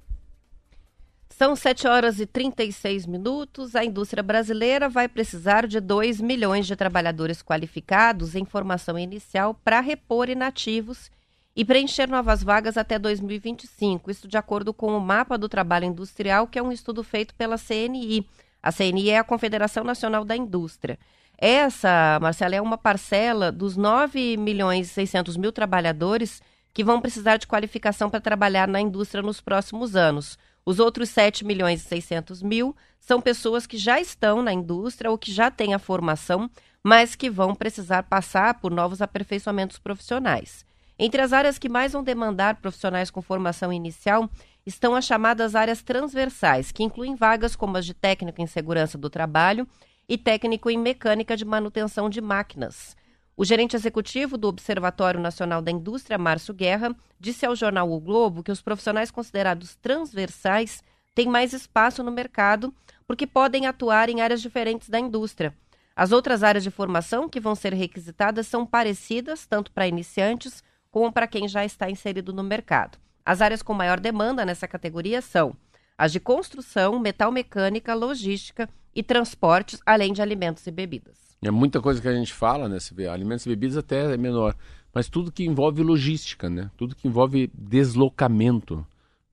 São 7 horas e 36 minutos. A indústria brasileira vai precisar de 2 milhões de trabalhadores qualificados em formação inicial para repor inativos e preencher novas vagas até 2025. Isso de acordo com o Mapa do Trabalho Industrial, que é um estudo feito pela CNI. A CNI é a Confederação Nacional da Indústria. Essa, Marcela, é uma parcela dos 9 milhões e 600 mil trabalhadores que vão precisar de qualificação para trabalhar na indústria nos próximos anos. Os outros 7 milhões e 600 mil são pessoas que já estão na indústria ou que já têm a formação, mas que vão precisar passar por novos aperfeiçoamentos profissionais. Entre as áreas que mais vão demandar profissionais com formação inicial estão as chamadas áreas transversais, que incluem vagas como as de técnico em segurança do trabalho e técnico em mecânica de manutenção de máquinas. O gerente executivo do Observatório Nacional da Indústria, Márcio Guerra, disse ao jornal O Globo que os profissionais considerados transversais têm mais espaço no mercado porque podem atuar em áreas diferentes da indústria. As outras áreas de formação que vão ser requisitadas são parecidas, tanto para iniciantes como para quem já está inserido no mercado. As áreas com maior demanda nessa categoria são as de construção, metal mecânica, logística e transportes, além de alimentos e bebidas. É muita coisa que a gente fala, né? Você vê, alimentos e bebidas até é menor. Mas tudo que envolve logística, né? Tudo que envolve deslocamento.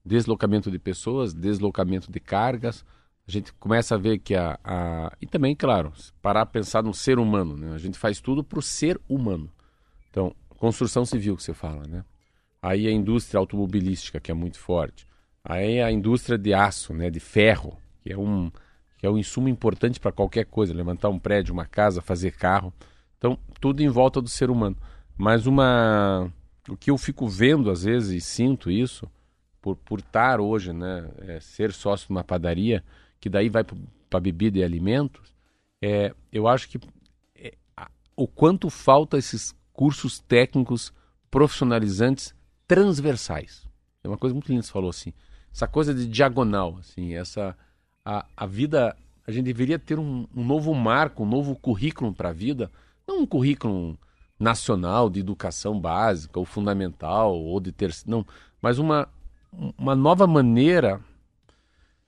Deslocamento de pessoas, deslocamento de cargas. A gente começa a ver que a. a... E também, claro, parar a pensar no ser humano, né? A gente faz tudo para o ser humano. Então, construção civil que você fala, né? Aí a indústria automobilística, que é muito forte. Aí a indústria de aço, né? De ferro, que é um que é um insumo importante para qualquer coisa, levantar um prédio, uma casa, fazer carro. Então, tudo em volta do ser humano. Mas uma o que eu fico vendo às vezes e sinto isso por por estar hoje, né, é, ser sócio de uma padaria, que daí vai para bebida e alimentos, é, eu acho que é, o quanto falta esses cursos técnicos profissionalizantes transversais. É uma coisa muito linda que você falou assim. Essa coisa de diagonal, assim, essa a, a vida, a gente deveria ter um, um novo marco, um novo currículo para a vida, não um currículo nacional de educação básica ou fundamental ou de terceiro, não, mas uma, uma nova maneira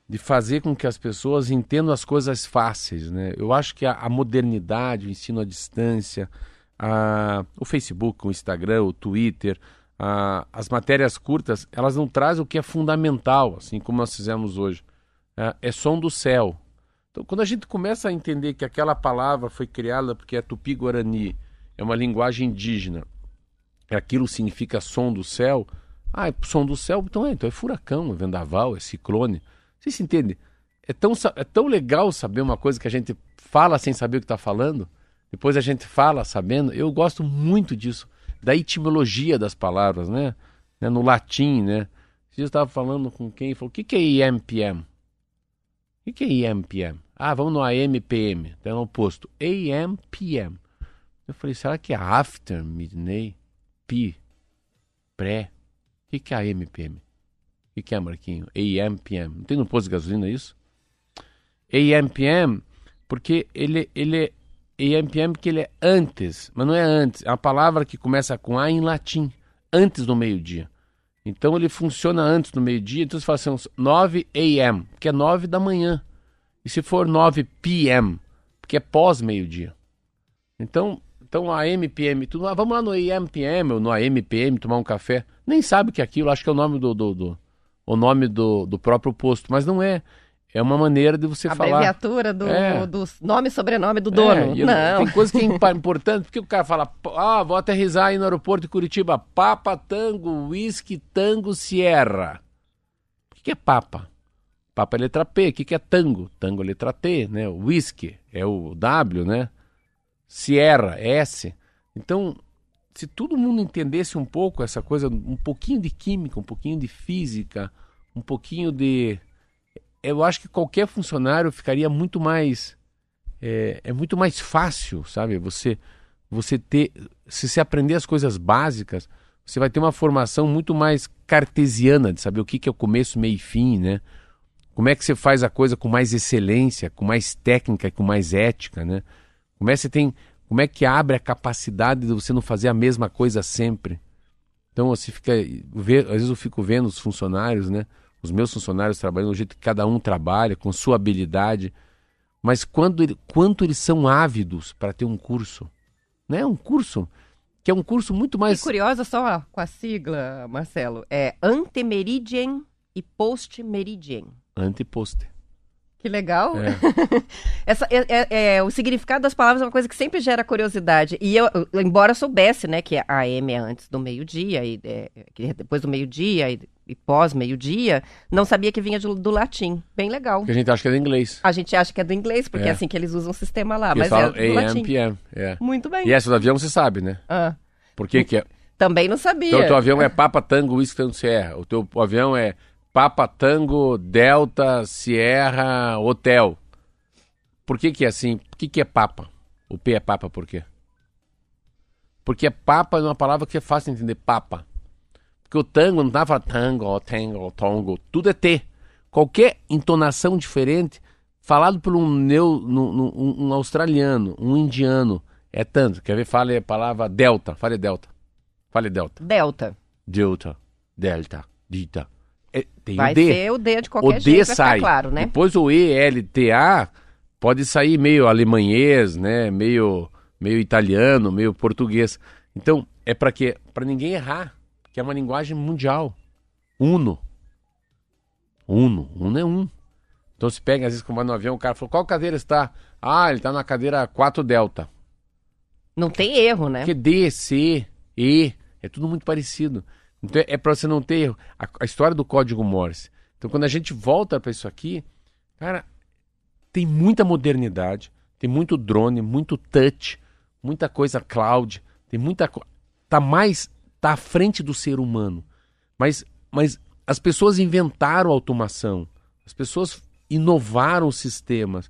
de fazer com que as pessoas entendam as coisas fáceis, né? Eu acho que a, a modernidade, o ensino à distância, a, o Facebook, o Instagram, o Twitter, a, as matérias curtas, elas não trazem o que é fundamental, assim como nós fizemos hoje é, é som do céu. Então, quando a gente começa a entender que aquela palavra foi criada porque é tupi-guarani, é uma linguagem indígena, aquilo significa som do céu, ah, é som do céu, então é, então é furacão, é vendaval, é ciclone. Vocês entendem? É tão, é tão legal saber uma coisa que a gente fala sem saber o que está falando, depois a gente fala sabendo. Eu gosto muito disso, da etimologia das palavras, né? né? No latim, né? Eu estava falando com quem falou: o que, que é IMPM? O que é AM/PM? Ah, vamos no AM/PM. Então é o oposto. AM/PM. Eu falei, será que é after midnight? P? Pré? O que é AM/PM? O que é, Marquinho? AM/PM. Não tem no posto de gasolina isso? AM/PM, porque ele, ele é AM/PM porque ele é antes, mas não é antes. É uma palavra que começa com A em latim, antes do meio-dia. Então ele funciona antes do meio-dia, então você fala assim, 9 a.m., que é 9 da manhã. E se for 9 p.m., que é pós-meio-dia. Então, então a MPM, tudo, ah, vamos lá no AM/PM ou no AMPM tomar um café. Nem sabe que é aquilo, acho que é o nome do, do, do o nome do, do próprio posto, mas não é. É uma maneira de você falar. Abreviatura do, é. do nome e sobrenome do dono. É, não. Tem coisa que é importante, porque o cara fala, ah, vou aterrizar aí no aeroporto de Curitiba, Papa Tango, Whisky Tango Sierra. O que é Papa? Papa é letra P, o que é Tango? Tango é letra T, né? Whisky é o W, né? Sierra, S. Então, se todo mundo entendesse um pouco essa coisa, um pouquinho de química, um pouquinho de física, um pouquinho de eu acho que qualquer funcionário ficaria muito mais é, é, muito mais fácil, sabe? Você você ter se você aprender as coisas básicas, você vai ter uma formação muito mais cartesiana de saber o que, que é o começo, meio e fim, né? Como é que você faz a coisa com mais excelência, com mais técnica, com mais ética, né? Como é que você tem, como é que abre a capacidade de você não fazer a mesma coisa sempre? Então você fica, às vezes eu fico vendo os funcionários, né? Os meus funcionários trabalham do jeito que cada um trabalha, com sua habilidade. Mas quando ele, quanto eles são ávidos para ter um curso, né? Um curso que é um curso muito mais. E curiosa só com a sigla, Marcelo, é Antemeridien e Postmeridien. Anteposter. Que legal. É. [laughs] Essa, é, é, é, o significado das palavras é uma coisa que sempre gera curiosidade. E eu, embora soubesse, né, que a AM é antes do meio-dia, e é, depois do meio-dia e, e pós-meio-dia, não sabia que vinha do, do, latim. Bem legal. Porque a gente acha que é do inglês. A gente acha que é do inglês, porque é, é assim que eles usam o sistema lá. mas é do AM, latim. PM. É. Muito bem. E essa do avião você sabe, né? Ah. Por que que é? Também não sabia. Então o teu avião é Papa Tango Whisky Tango Sierra. O teu avião é Papa Tango Delta Sierra Hotel. Por que, que é assim? Por que, que é papa? O P é papa por quê? Porque papa é uma palavra que é fácil de entender, papa. Porque o tango não pra tango, tango, tongo, tudo é T. Qualquer entonação diferente, falado por um, neo, um, um australiano, um indiano, é tanto. Quer ver? Fale a palavra delta. Fale delta. Fale delta. Delta. Delta. Delta. Dita. É, tem vai o D. ser o D de qualquer o jeito, D sai. claro, né? Depois o E, L, T, A pode sair meio alemanhês, né? Meio, meio italiano, meio português. Então, é para quê? Para ninguém errar, que é uma linguagem mundial. Uno. Uno. Uno é um. Então se pega, às vezes, como vai no avião, o cara falou, qual cadeira está? Ah, ele está na cadeira 4 Delta. Não tem erro, né? Porque D, C, E, é tudo muito parecido. Então é para você não ter erro. A, a, história do código Morse. Então quando a gente volta para isso aqui, cara, tem muita modernidade, tem muito drone, muito touch, muita coisa cloud, tem muita coisa. Tá mais. Tá à frente do ser humano. Mas, mas as pessoas inventaram automação, as pessoas inovaram sistemas.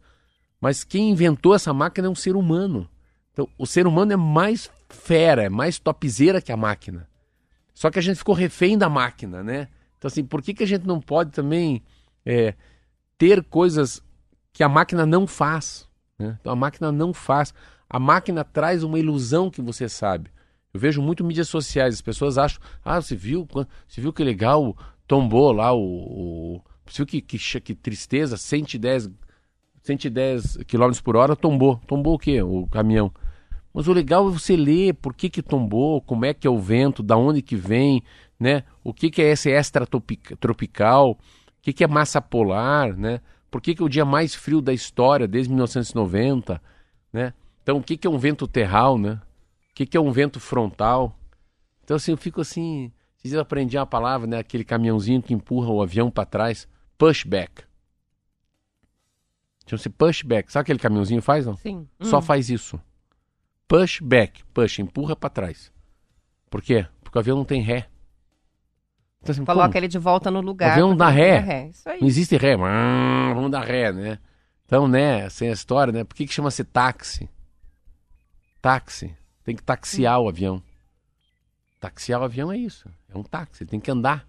Mas quem inventou essa máquina é um ser humano. Então, o ser humano é mais fera, é mais topzeira que a máquina. Só que a gente ficou refém da máquina, né? Então, assim, por que, que a gente não pode também é, ter coisas que a máquina não faz. Né? Então a máquina não faz. A máquina traz uma ilusão que você sabe. Eu vejo muito mídias sociais, as pessoas acham, ah, você viu, você viu que legal, tombou lá o, o você viu que, que, que tristeza, 110, 110 km por hora tombou. Tombou o quê? O caminhão. Mas o legal é você ler por que, que tombou, como é que é o vento, da onde que vem, né? O que, que é esse extra tropical, o que, que é massa polar, né? Por que, que é o dia mais frio da história, desde 1990, né? Então, o que, que é um vento terral, né? O que, que é um vento frontal? Então, assim, eu fico assim... Vocês aprendi uma palavra, né? Aquele caminhãozinho que empurra o avião para trás. Pushback. Chama-se pushback. Sabe aquele caminhãozinho faz, não? Sim. Só hum. faz isso. Pushback. Push, empurra para trás. Por quê? Porque o avião não tem ré. Então, assim, Coloca como? ele de volta no lugar. O avião dá ré. ré. Isso aí. Não existe ré. Vamos dar ré, né? Então, né, sem a história, né? Por que, que chama-se táxi? Táxi. Tem que taxiar o avião. Taxiar o avião é isso. É um táxi. Ele tem que andar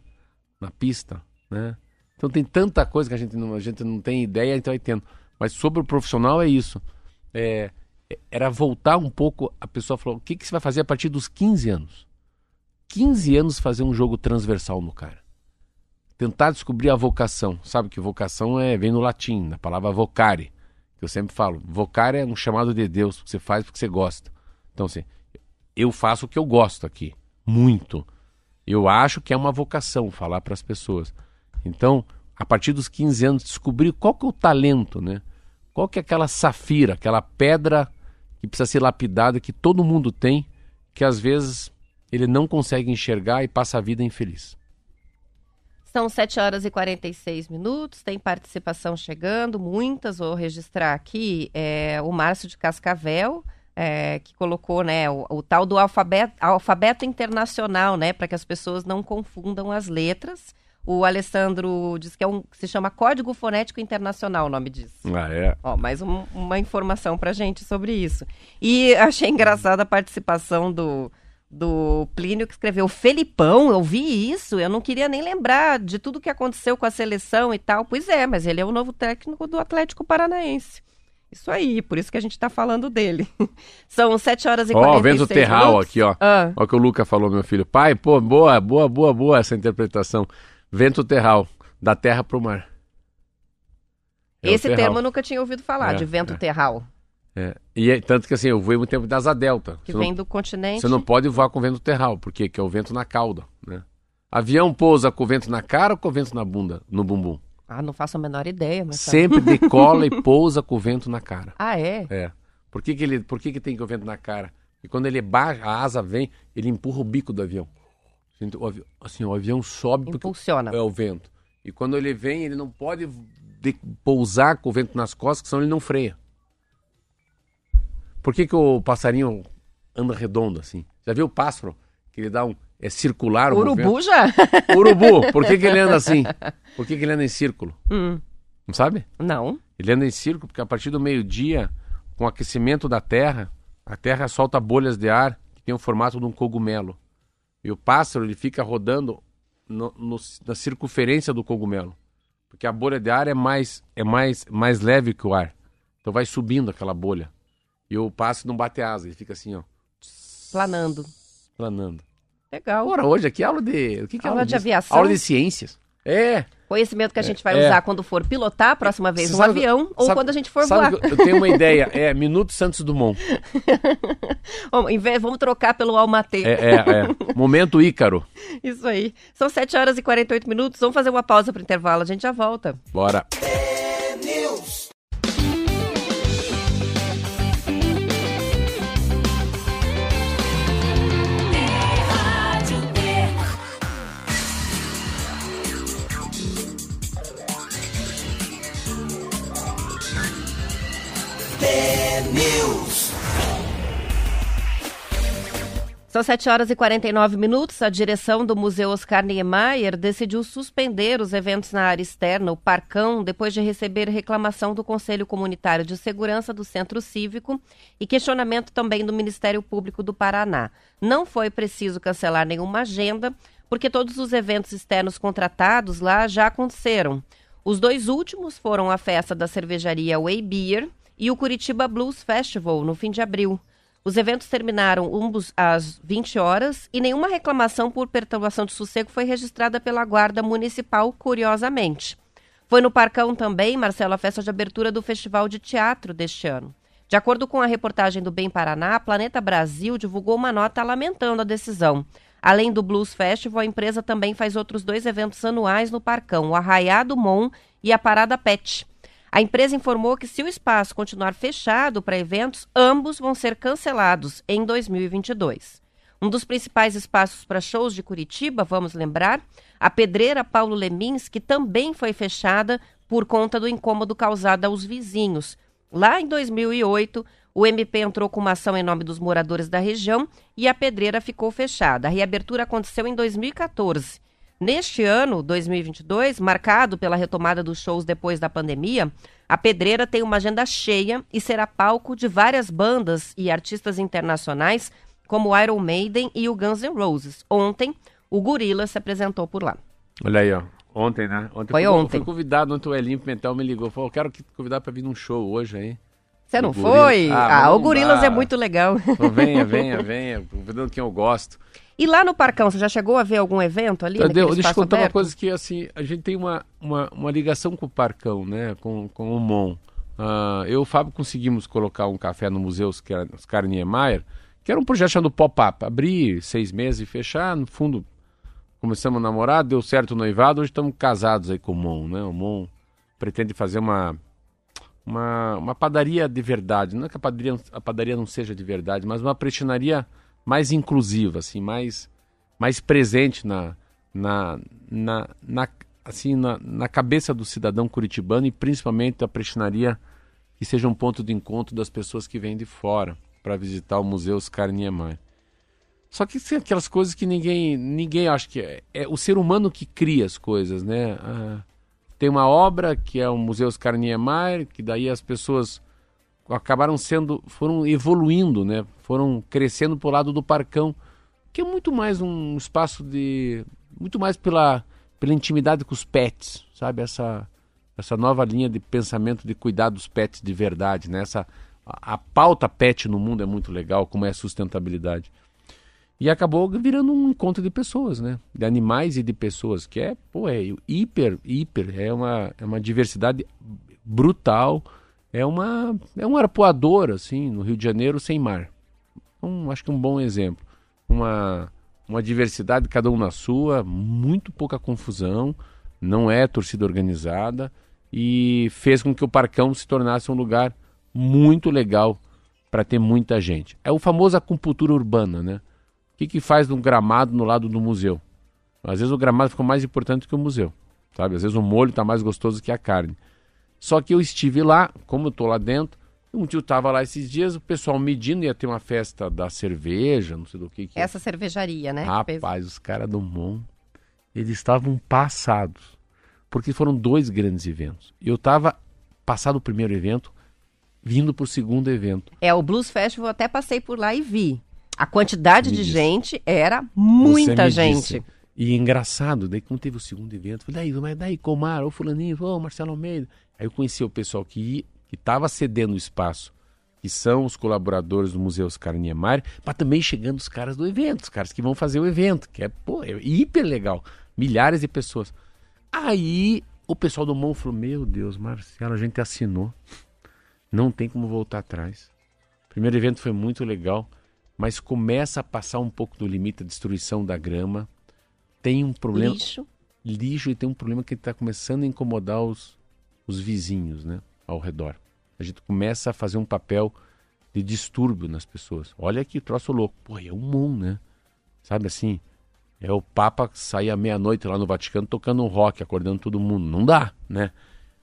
na pista, né? Então tem tanta coisa que a gente não, a gente não tem ideia, então vai tendo. Mas sobre o profissional é isso. É, era voltar um pouco. A pessoa falou: o que, que você vai fazer a partir dos 15 anos? 15 anos fazer um jogo transversal no cara. Tentar descobrir a vocação. Sabe que vocação é vem no latim, na palavra vocare. Que eu sempre falo. Vocare é um chamado de Deus, que você faz porque você gosta. Então, assim, eu faço o que eu gosto aqui. Muito. Eu acho que é uma vocação falar para as pessoas. Então, a partir dos 15 anos, descobrir qual que é o talento, né? Qual que é aquela safira, aquela pedra que precisa ser lapidada, que todo mundo tem, que às vezes ele não consegue enxergar e passa a vida infeliz. São 7 horas e 46 minutos, tem participação chegando, muitas, vou registrar aqui. É, o Márcio de Cascavel, é, que colocou né, o, o, tal do alfabeto, alfabeto internacional, né, para que as pessoas não confundam as letras. O Alessandro diz que é um se chama Código Fonético Internacional, o nome disso. Ah, é. Ó, mais um, uma informação para gente sobre isso. E achei engraçada a participação do do Plínio que escreveu Felipão, eu vi isso, eu não queria nem lembrar de tudo que aconteceu com a seleção e tal. Pois é, mas ele é o novo técnico do Atlético Paranaense. Isso aí, por isso que a gente está falando dele. [laughs] São 7 horas e Ó, oh, vendo o Terral minutos. aqui, ó. Ah. Ó o que o Luca falou, meu filho. Pai, pô, boa, boa, boa, boa essa interpretação. Vento Terral. da terra para o mar. É Esse termo eu nunca tinha ouvido falar, é, de vento é. terral. É. E é, tanto que assim, eu voei muito tempo da asa delta. Que você vem não, do continente. Você não pode voar com vento terral, porque que é o vento na cauda, né? Avião pousa com o vento na cara ou com o vento na bunda, no bumbum? Ah, não faço a menor ideia. Mas Sempre tá... [laughs] decola e pousa com o vento na cara. Ah, é? É. Por que, que, ele, por que, que tem que o vento na cara? E quando ele baixa, a asa vem, ele empurra o bico do avião. O avião assim, o avião sobe Impulsiona. é o vento. E quando ele vem, ele não pode de, pousar com o vento nas costas, senão ele não freia. Por que, que o passarinho anda redondo assim? Já viu o pássaro? Que ele dá um. É circular o Urubu movimento? já? [laughs] Urubu, por que, que ele anda assim? Por que, que ele anda em círculo? Hum. Não sabe? Não. Ele anda em círculo porque a partir do meio-dia, com o aquecimento da Terra, a Terra solta bolhas de ar que tem o formato de um cogumelo. E o pássaro ele fica rodando no, no, na circunferência do cogumelo. Porque a bolha de ar é mais, é mais, mais leve que o ar. Então vai subindo aquela bolha. E o pássaro não bate asa, ele fica assim, ó. Planando. Planando. Legal. Ora, hoje aqui é aula de. O que, que é aula, aula de aviação? Aula de ciências. É. Conhecimento que a gente vai é. usar quando for pilotar a próxima vez um avião ou sabe, quando a gente for voar. Eu tenho uma ideia, é Minuto Santos Dumont. [laughs] Bom, em vez, vamos trocar pelo Almatê. É, é, é. Momento Ícaro. [laughs] Isso aí. São 7 horas e 48 minutos. Vamos fazer uma pausa para o intervalo, a gente já volta. Bora. News. São 7 horas e 49 minutos. A direção do Museu Oscar Niemeyer decidiu suspender os eventos na área externa, o Parcão, depois de receber reclamação do Conselho Comunitário de Segurança do Centro Cívico e questionamento também do Ministério Público do Paraná. Não foi preciso cancelar nenhuma agenda, porque todos os eventos externos contratados lá já aconteceram. Os dois últimos foram a festa da cervejaria Way Beer e o Curitiba Blues Festival no fim de abril. Os eventos terminaram às 20 horas e nenhuma reclamação por perturbação de sossego foi registrada pela Guarda Municipal, curiosamente. Foi no Parcão também, Marcelo, a festa de abertura do Festival de Teatro deste ano. De acordo com a reportagem do Bem Paraná, a Planeta Brasil divulgou uma nota lamentando a decisão. Além do Blues Festival, a empresa também faz outros dois eventos anuais no Parcão, o Arraiado Mon e a Parada Pet. A empresa informou que se o espaço continuar fechado para eventos, ambos vão ser cancelados em 2022. Um dos principais espaços para shows de Curitiba, vamos lembrar, a pedreira Paulo Lemins, que também foi fechada por conta do incômodo causado aos vizinhos. Lá em 2008, o MP entrou com uma ação em nome dos moradores da região e a pedreira ficou fechada. A reabertura aconteceu em 2014. Neste ano, 2022, marcado pela retomada dos shows depois da pandemia, a Pedreira tem uma agenda cheia e será palco de várias bandas e artistas internacionais, como o Iron Maiden e o Guns N' Roses. Ontem, o Gorila se apresentou por lá. Olha aí, ó. Ontem, né? Ontem Foi fui, ontem. Fui convidado, ontem o Elinho Pimentel me ligou. Falou, quero te convidar para vir num show hoje aí. Você não foi? Ah, ah o Gorilas é muito legal. venha, [laughs] venha, venha. Convidando quem eu gosto. E lá no Parcão, você já chegou a ver algum evento ali? Tadeu, deixa eu contar aberto? uma coisa que, assim, a gente tem uma, uma, uma ligação com o Parcão, né? Com, com o Mon. Uh, eu e o Fábio conseguimos colocar um café no Museu Oscar Niemeyer, que era um projeto chamado Pop-Up. Abrir seis meses e fechar, no fundo, começamos a namorar, deu certo o noivado, hoje estamos casados aí com o Mon, né? O Mon pretende fazer uma, uma, uma padaria de verdade. Não é que a padaria, a padaria não seja de verdade, mas uma prestinaria mais inclusiva, assim, mais, mais presente na, na, na, na assim, na, na cabeça do cidadão curitibano e principalmente a prestinaria que seja um ponto de encontro das pessoas que vêm de fora para visitar o Museu Oscar Niemeyer. Só que tem aquelas coisas que ninguém, ninguém acha que é, é o ser humano que cria as coisas, né? Ah, tem uma obra que é o Museu Oscar Niemeyer, que daí as pessoas acabaram sendo, foram evoluindo, né? Foram crescendo para o lado do Parcão, que é muito mais um espaço de, muito mais pela, pela intimidade com os pets, sabe? Essa, essa nova linha de pensamento de cuidar dos pets de verdade, né? Essa, a, a pauta pet no mundo é muito legal, como é a sustentabilidade. E acabou virando um encontro de pessoas, né? De animais e de pessoas, que é, pô, é hiper, hiper, é uma, é uma diversidade brutal, é uma é um arpoador, assim, no Rio de Janeiro sem mar. Um, acho que um bom exemplo. Uma, uma diversidade, cada um na sua, muito pouca confusão, não é torcida organizada e fez com que o Parcão se tornasse um lugar muito legal para ter muita gente. É o famoso acupuntura urbana, né? O que, que faz um gramado no lado do museu? Às vezes o gramado ficou mais importante que o museu, sabe? Às vezes o molho está mais gostoso que a carne. Só que eu estive lá, como eu estou lá dentro, um tio estava lá esses dias, o pessoal medindo, ia ter uma festa da cerveja, não sei do que. que Essa cervejaria, né? Rapaz, os caras do Mon, eles estavam passados. Porque foram dois grandes eventos. Eu estava passado o primeiro evento, vindo para o segundo evento. É, o Blues Festival eu até passei por lá e vi. A quantidade me de disse. gente era muita gente. Disse. E engraçado, daí quando teve o segundo evento, falei, daí, mas daí, Comar, ô fulaninho, ô Marcelo Almeida. Aí eu conheci o pessoal que estava cedendo o espaço, que são os colaboradores do Museu Oscar Niemeyer, mas também chegando os caras do evento, os caras que vão fazer o evento, que é, pô, é hiper legal. Milhares de pessoas. Aí o pessoal do MON falou, meu Deus, Marcelo, a gente assinou. Não tem como voltar atrás. O primeiro evento foi muito legal, mas começa a passar um pouco do limite da destruição da grama. Tem um problema. Lixo. Lixo e tem um problema que está começando a incomodar os, os vizinhos, né? Ao redor. A gente começa a fazer um papel de distúrbio nas pessoas. Olha que troço louco. Pô, é um mundo, né? Sabe assim? É o Papa sair à meia-noite lá no Vaticano tocando um rock, acordando todo mundo. Não dá, né?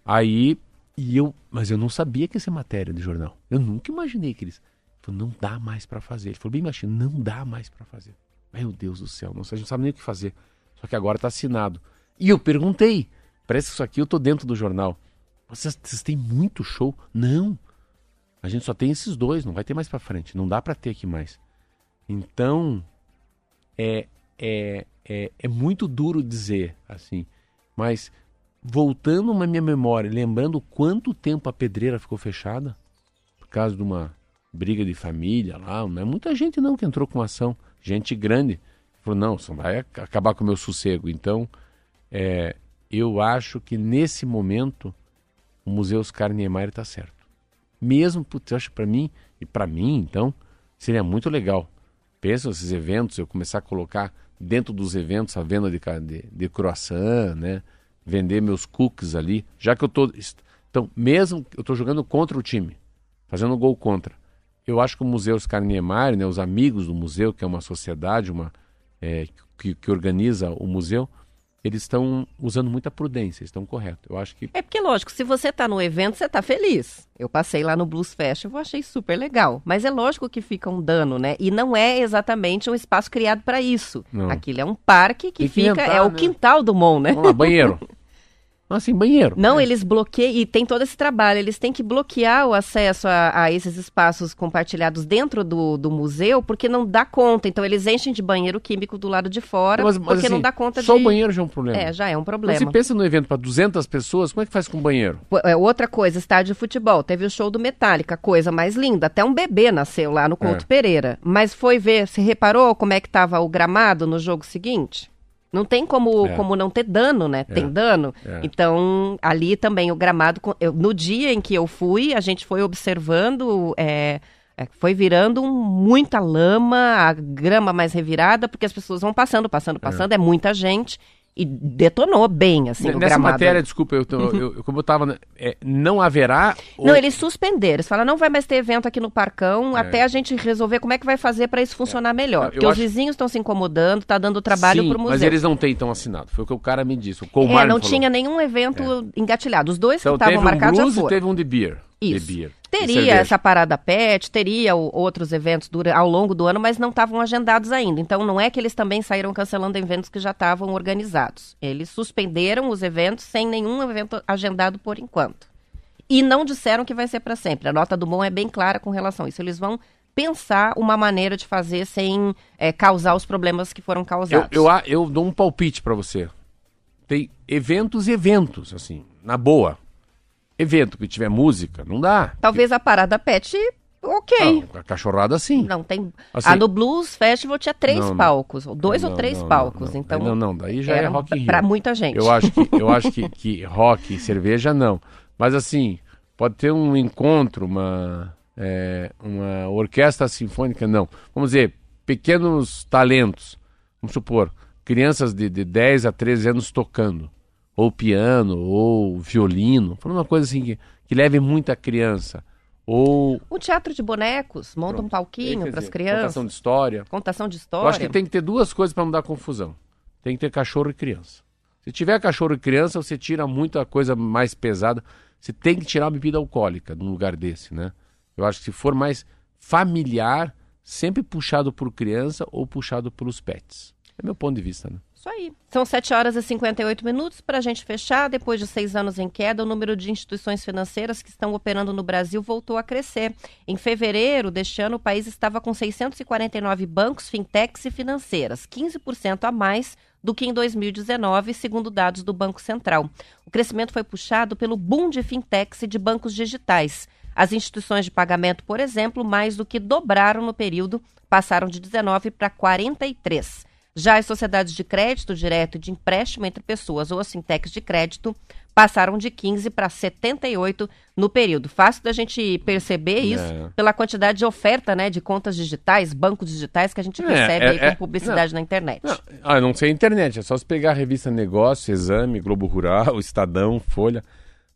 Aí e eu, mas eu não sabia que ia ser matéria de jornal. Eu nunca imaginei que eles. Falou, não dá mais para fazer. Ele falou bem baixinho, não dá mais para fazer. Meu Deus do céu, não, a gente não sabe nem o que fazer. Só que agora tá assinado. E eu perguntei, parece que isso aqui eu tô dentro do jornal. Vocês, vocês têm muito show? Não. A gente só tem esses dois, não vai ter mais para frente. Não dá para ter aqui mais. Então, é, é, é, é muito duro dizer assim, mas voltando na minha memória, lembrando quanto tempo a pedreira ficou fechada, por causa de uma briga de família lá, não é muita gente não que entrou com ação, gente grande, falou, não, você vai acabar com o meu sossego. Então, é, eu acho que nesse momento o Museu Oscar Niemeyer está certo. Mesmo, putz, eu acho para mim, e para mim, então, seria muito legal. Pensa nesses eventos, eu começar a colocar dentro dos eventos a venda de, de, de croissant, né? vender meus cookies ali, já que eu tô então mesmo eu estou jogando contra o time, fazendo gol contra. Eu acho que o Museu Oscar Niemeyer, né, os amigos do museu, que é uma sociedade, uma é, que, que organiza o museu, eles estão usando muita prudência, estão corretos. Eu acho que. É porque, lógico, se você está no evento, você está feliz. Eu passei lá no Blues Festival, achei super legal. Mas é lógico que fica um dano, né? E não é exatamente um espaço criado para isso. Não. Aquilo é um parque que, que fica. é né? o quintal do Mon, né? Vamos lá, banheiro. [laughs] assim, banheiro. Não, é. eles bloqueiam, e tem todo esse trabalho, eles têm que bloquear o acesso a, a esses espaços compartilhados dentro do, do, museu, porque não dá conta. Então, eles enchem de banheiro químico do lado de fora, mas, mas, porque assim, não dá conta só de... Só o banheiro já é um problema. É, já é um problema. Mas você pensa no evento para 200 pessoas, como é que faz com o banheiro? É, outra coisa, estádio de futebol, teve o show do Metallica, coisa mais linda, até um bebê nasceu lá no Couto é. Pereira. Mas foi ver, se reparou como é que estava o gramado no jogo seguinte? Não tem como, é. como não ter dano, né? É. Tem dano. É. Então, ali também o gramado. Eu, no dia em que eu fui, a gente foi observando. É, é, foi virando muita lama, a grama mais revirada, porque as pessoas vão passando, passando, passando, é, é muita gente e detonou bem, assim, Nessa o gramado. matéria, desculpa, eu, tô, eu, eu como eu tava, é, não haverá... Ou... Não, eles suspenderam, eles falaram, não vai mais ter evento aqui no Parcão, é. até a gente resolver como é que vai fazer para isso funcionar é. melhor, porque acho... os vizinhos estão se incomodando, tá dando trabalho Sim, pro museu. mas eles não têm então assinado, foi o que o cara me disse, o Colmar É, não tinha nenhum evento é. engatilhado, os dois então, que estavam marcados um blues já foram. teve um de beer. Isso. Beer. Teria essa parada pet, teria outros eventos ao longo do ano, mas não estavam agendados ainda. Então não é que eles também saíram cancelando eventos que já estavam organizados. Eles suspenderam os eventos sem nenhum evento agendado por enquanto. E não disseram que vai ser para sempre. A nota do Bom é bem clara com relação a isso. Eles vão pensar uma maneira de fazer sem é, causar os problemas que foram causados. Eu, eu, eu dou um palpite para você. Tem eventos e eventos, assim, na boa evento que tiver música, não dá. Talvez a parada pet ok. Ah, a cachorrada sim. Não, tem. Assim- a do Blues Festival tinha três Não, palcos, ou dois ou Não, três não, palcos. não, Então, Não, não, daí já é Rock Rio. pra muita gente. Eu acho que, eu acho que, que rock e cerveja não. Mas assim, pode ter um encontro, uma, é, uma orquestra sinfônica, não. Vamos dizer, pequenos talentos. Vamos supor, crianças de, de 10 a 13 anos tocando. Ou piano, ou violino. Falando uma coisa assim que, que leve muita criança. Ou. O teatro de bonecos monta um Quer palquinho para as crianças. Contação de história. Contação de Eu história. acho que tem que ter duas coisas para não dar confusão. Tem que ter cachorro e criança. Se tiver cachorro e criança, você tira muita coisa mais pesada. Você tem que tirar a bebida alcoólica num lugar desse, né? Eu acho que se for mais familiar, sempre puxado por criança ou puxado pelos pets. É meu ponto de vista, né? Isso aí. São 7 horas e 58 minutos. Para a gente fechar, depois de seis anos em queda, o número de instituições financeiras que estão operando no Brasil voltou a crescer. Em fevereiro deste ano, o país estava com 649 bancos, fintechs e financeiras, 15% a mais do que em 2019, segundo dados do Banco Central. O crescimento foi puxado pelo boom de fintechs e de bancos digitais. As instituições de pagamento, por exemplo, mais do que dobraram no período, passaram de 19 para 43. Já as sociedades de crédito direto e de empréstimo entre pessoas ou as fintechs de crédito passaram de 15 para 78 no período. Fácil da gente perceber isso É. pela quantidade de oferta né, de contas digitais, bancos digitais que a gente É, recebe é, aí com é. publicidade na internet. Não, ah, não sei a internet, é só se pegar a revista Negócio, Exame, Globo Rural, [laughs] Estadão, Folha.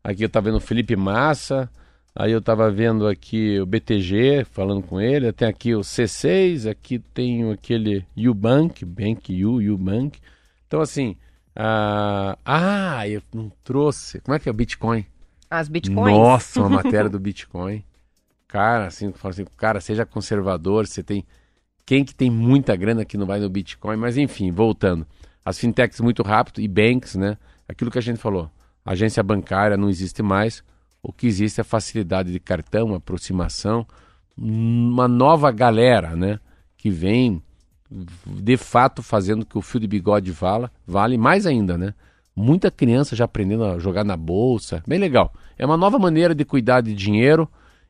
Aqui eu tava vendo o Felipe Massa, aí eu tava vendo aqui o BTG, falando com ele, tem aqui o C6, aqui tem aquele Ubank, Bank U, Ubank. Então assim, ah, ah, eu não trouxe, como é que é o Bitcoin? As bitcoins. Nossa, uma [laughs] matéria do Bitcoin. Cara, assim, fala assim, cara, seja conservador, você tem. Quem que tem muita grana que não vai no Bitcoin? Mas enfim, voltando. As fintechs muito rápido e banks, né? Aquilo que a gente falou. Agência bancária não existe mais. O que existe é facilidade de cartão, aproximação, uma nova galera, né? Que vem de fato fazendo que o fio de bigode vala, vale mais ainda, né? Muita criança já aprendendo a jogar na bolsa, bem legal. É uma nova maneira de cuidar de dinheiro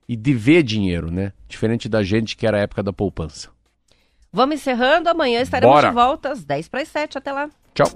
e de ver dinheiro, né? Diferente da gente que era a época da poupança. Vamos encerrando. Amanhã estaremos Bora. de volta às 10 para as 7. Até lá. Tchau.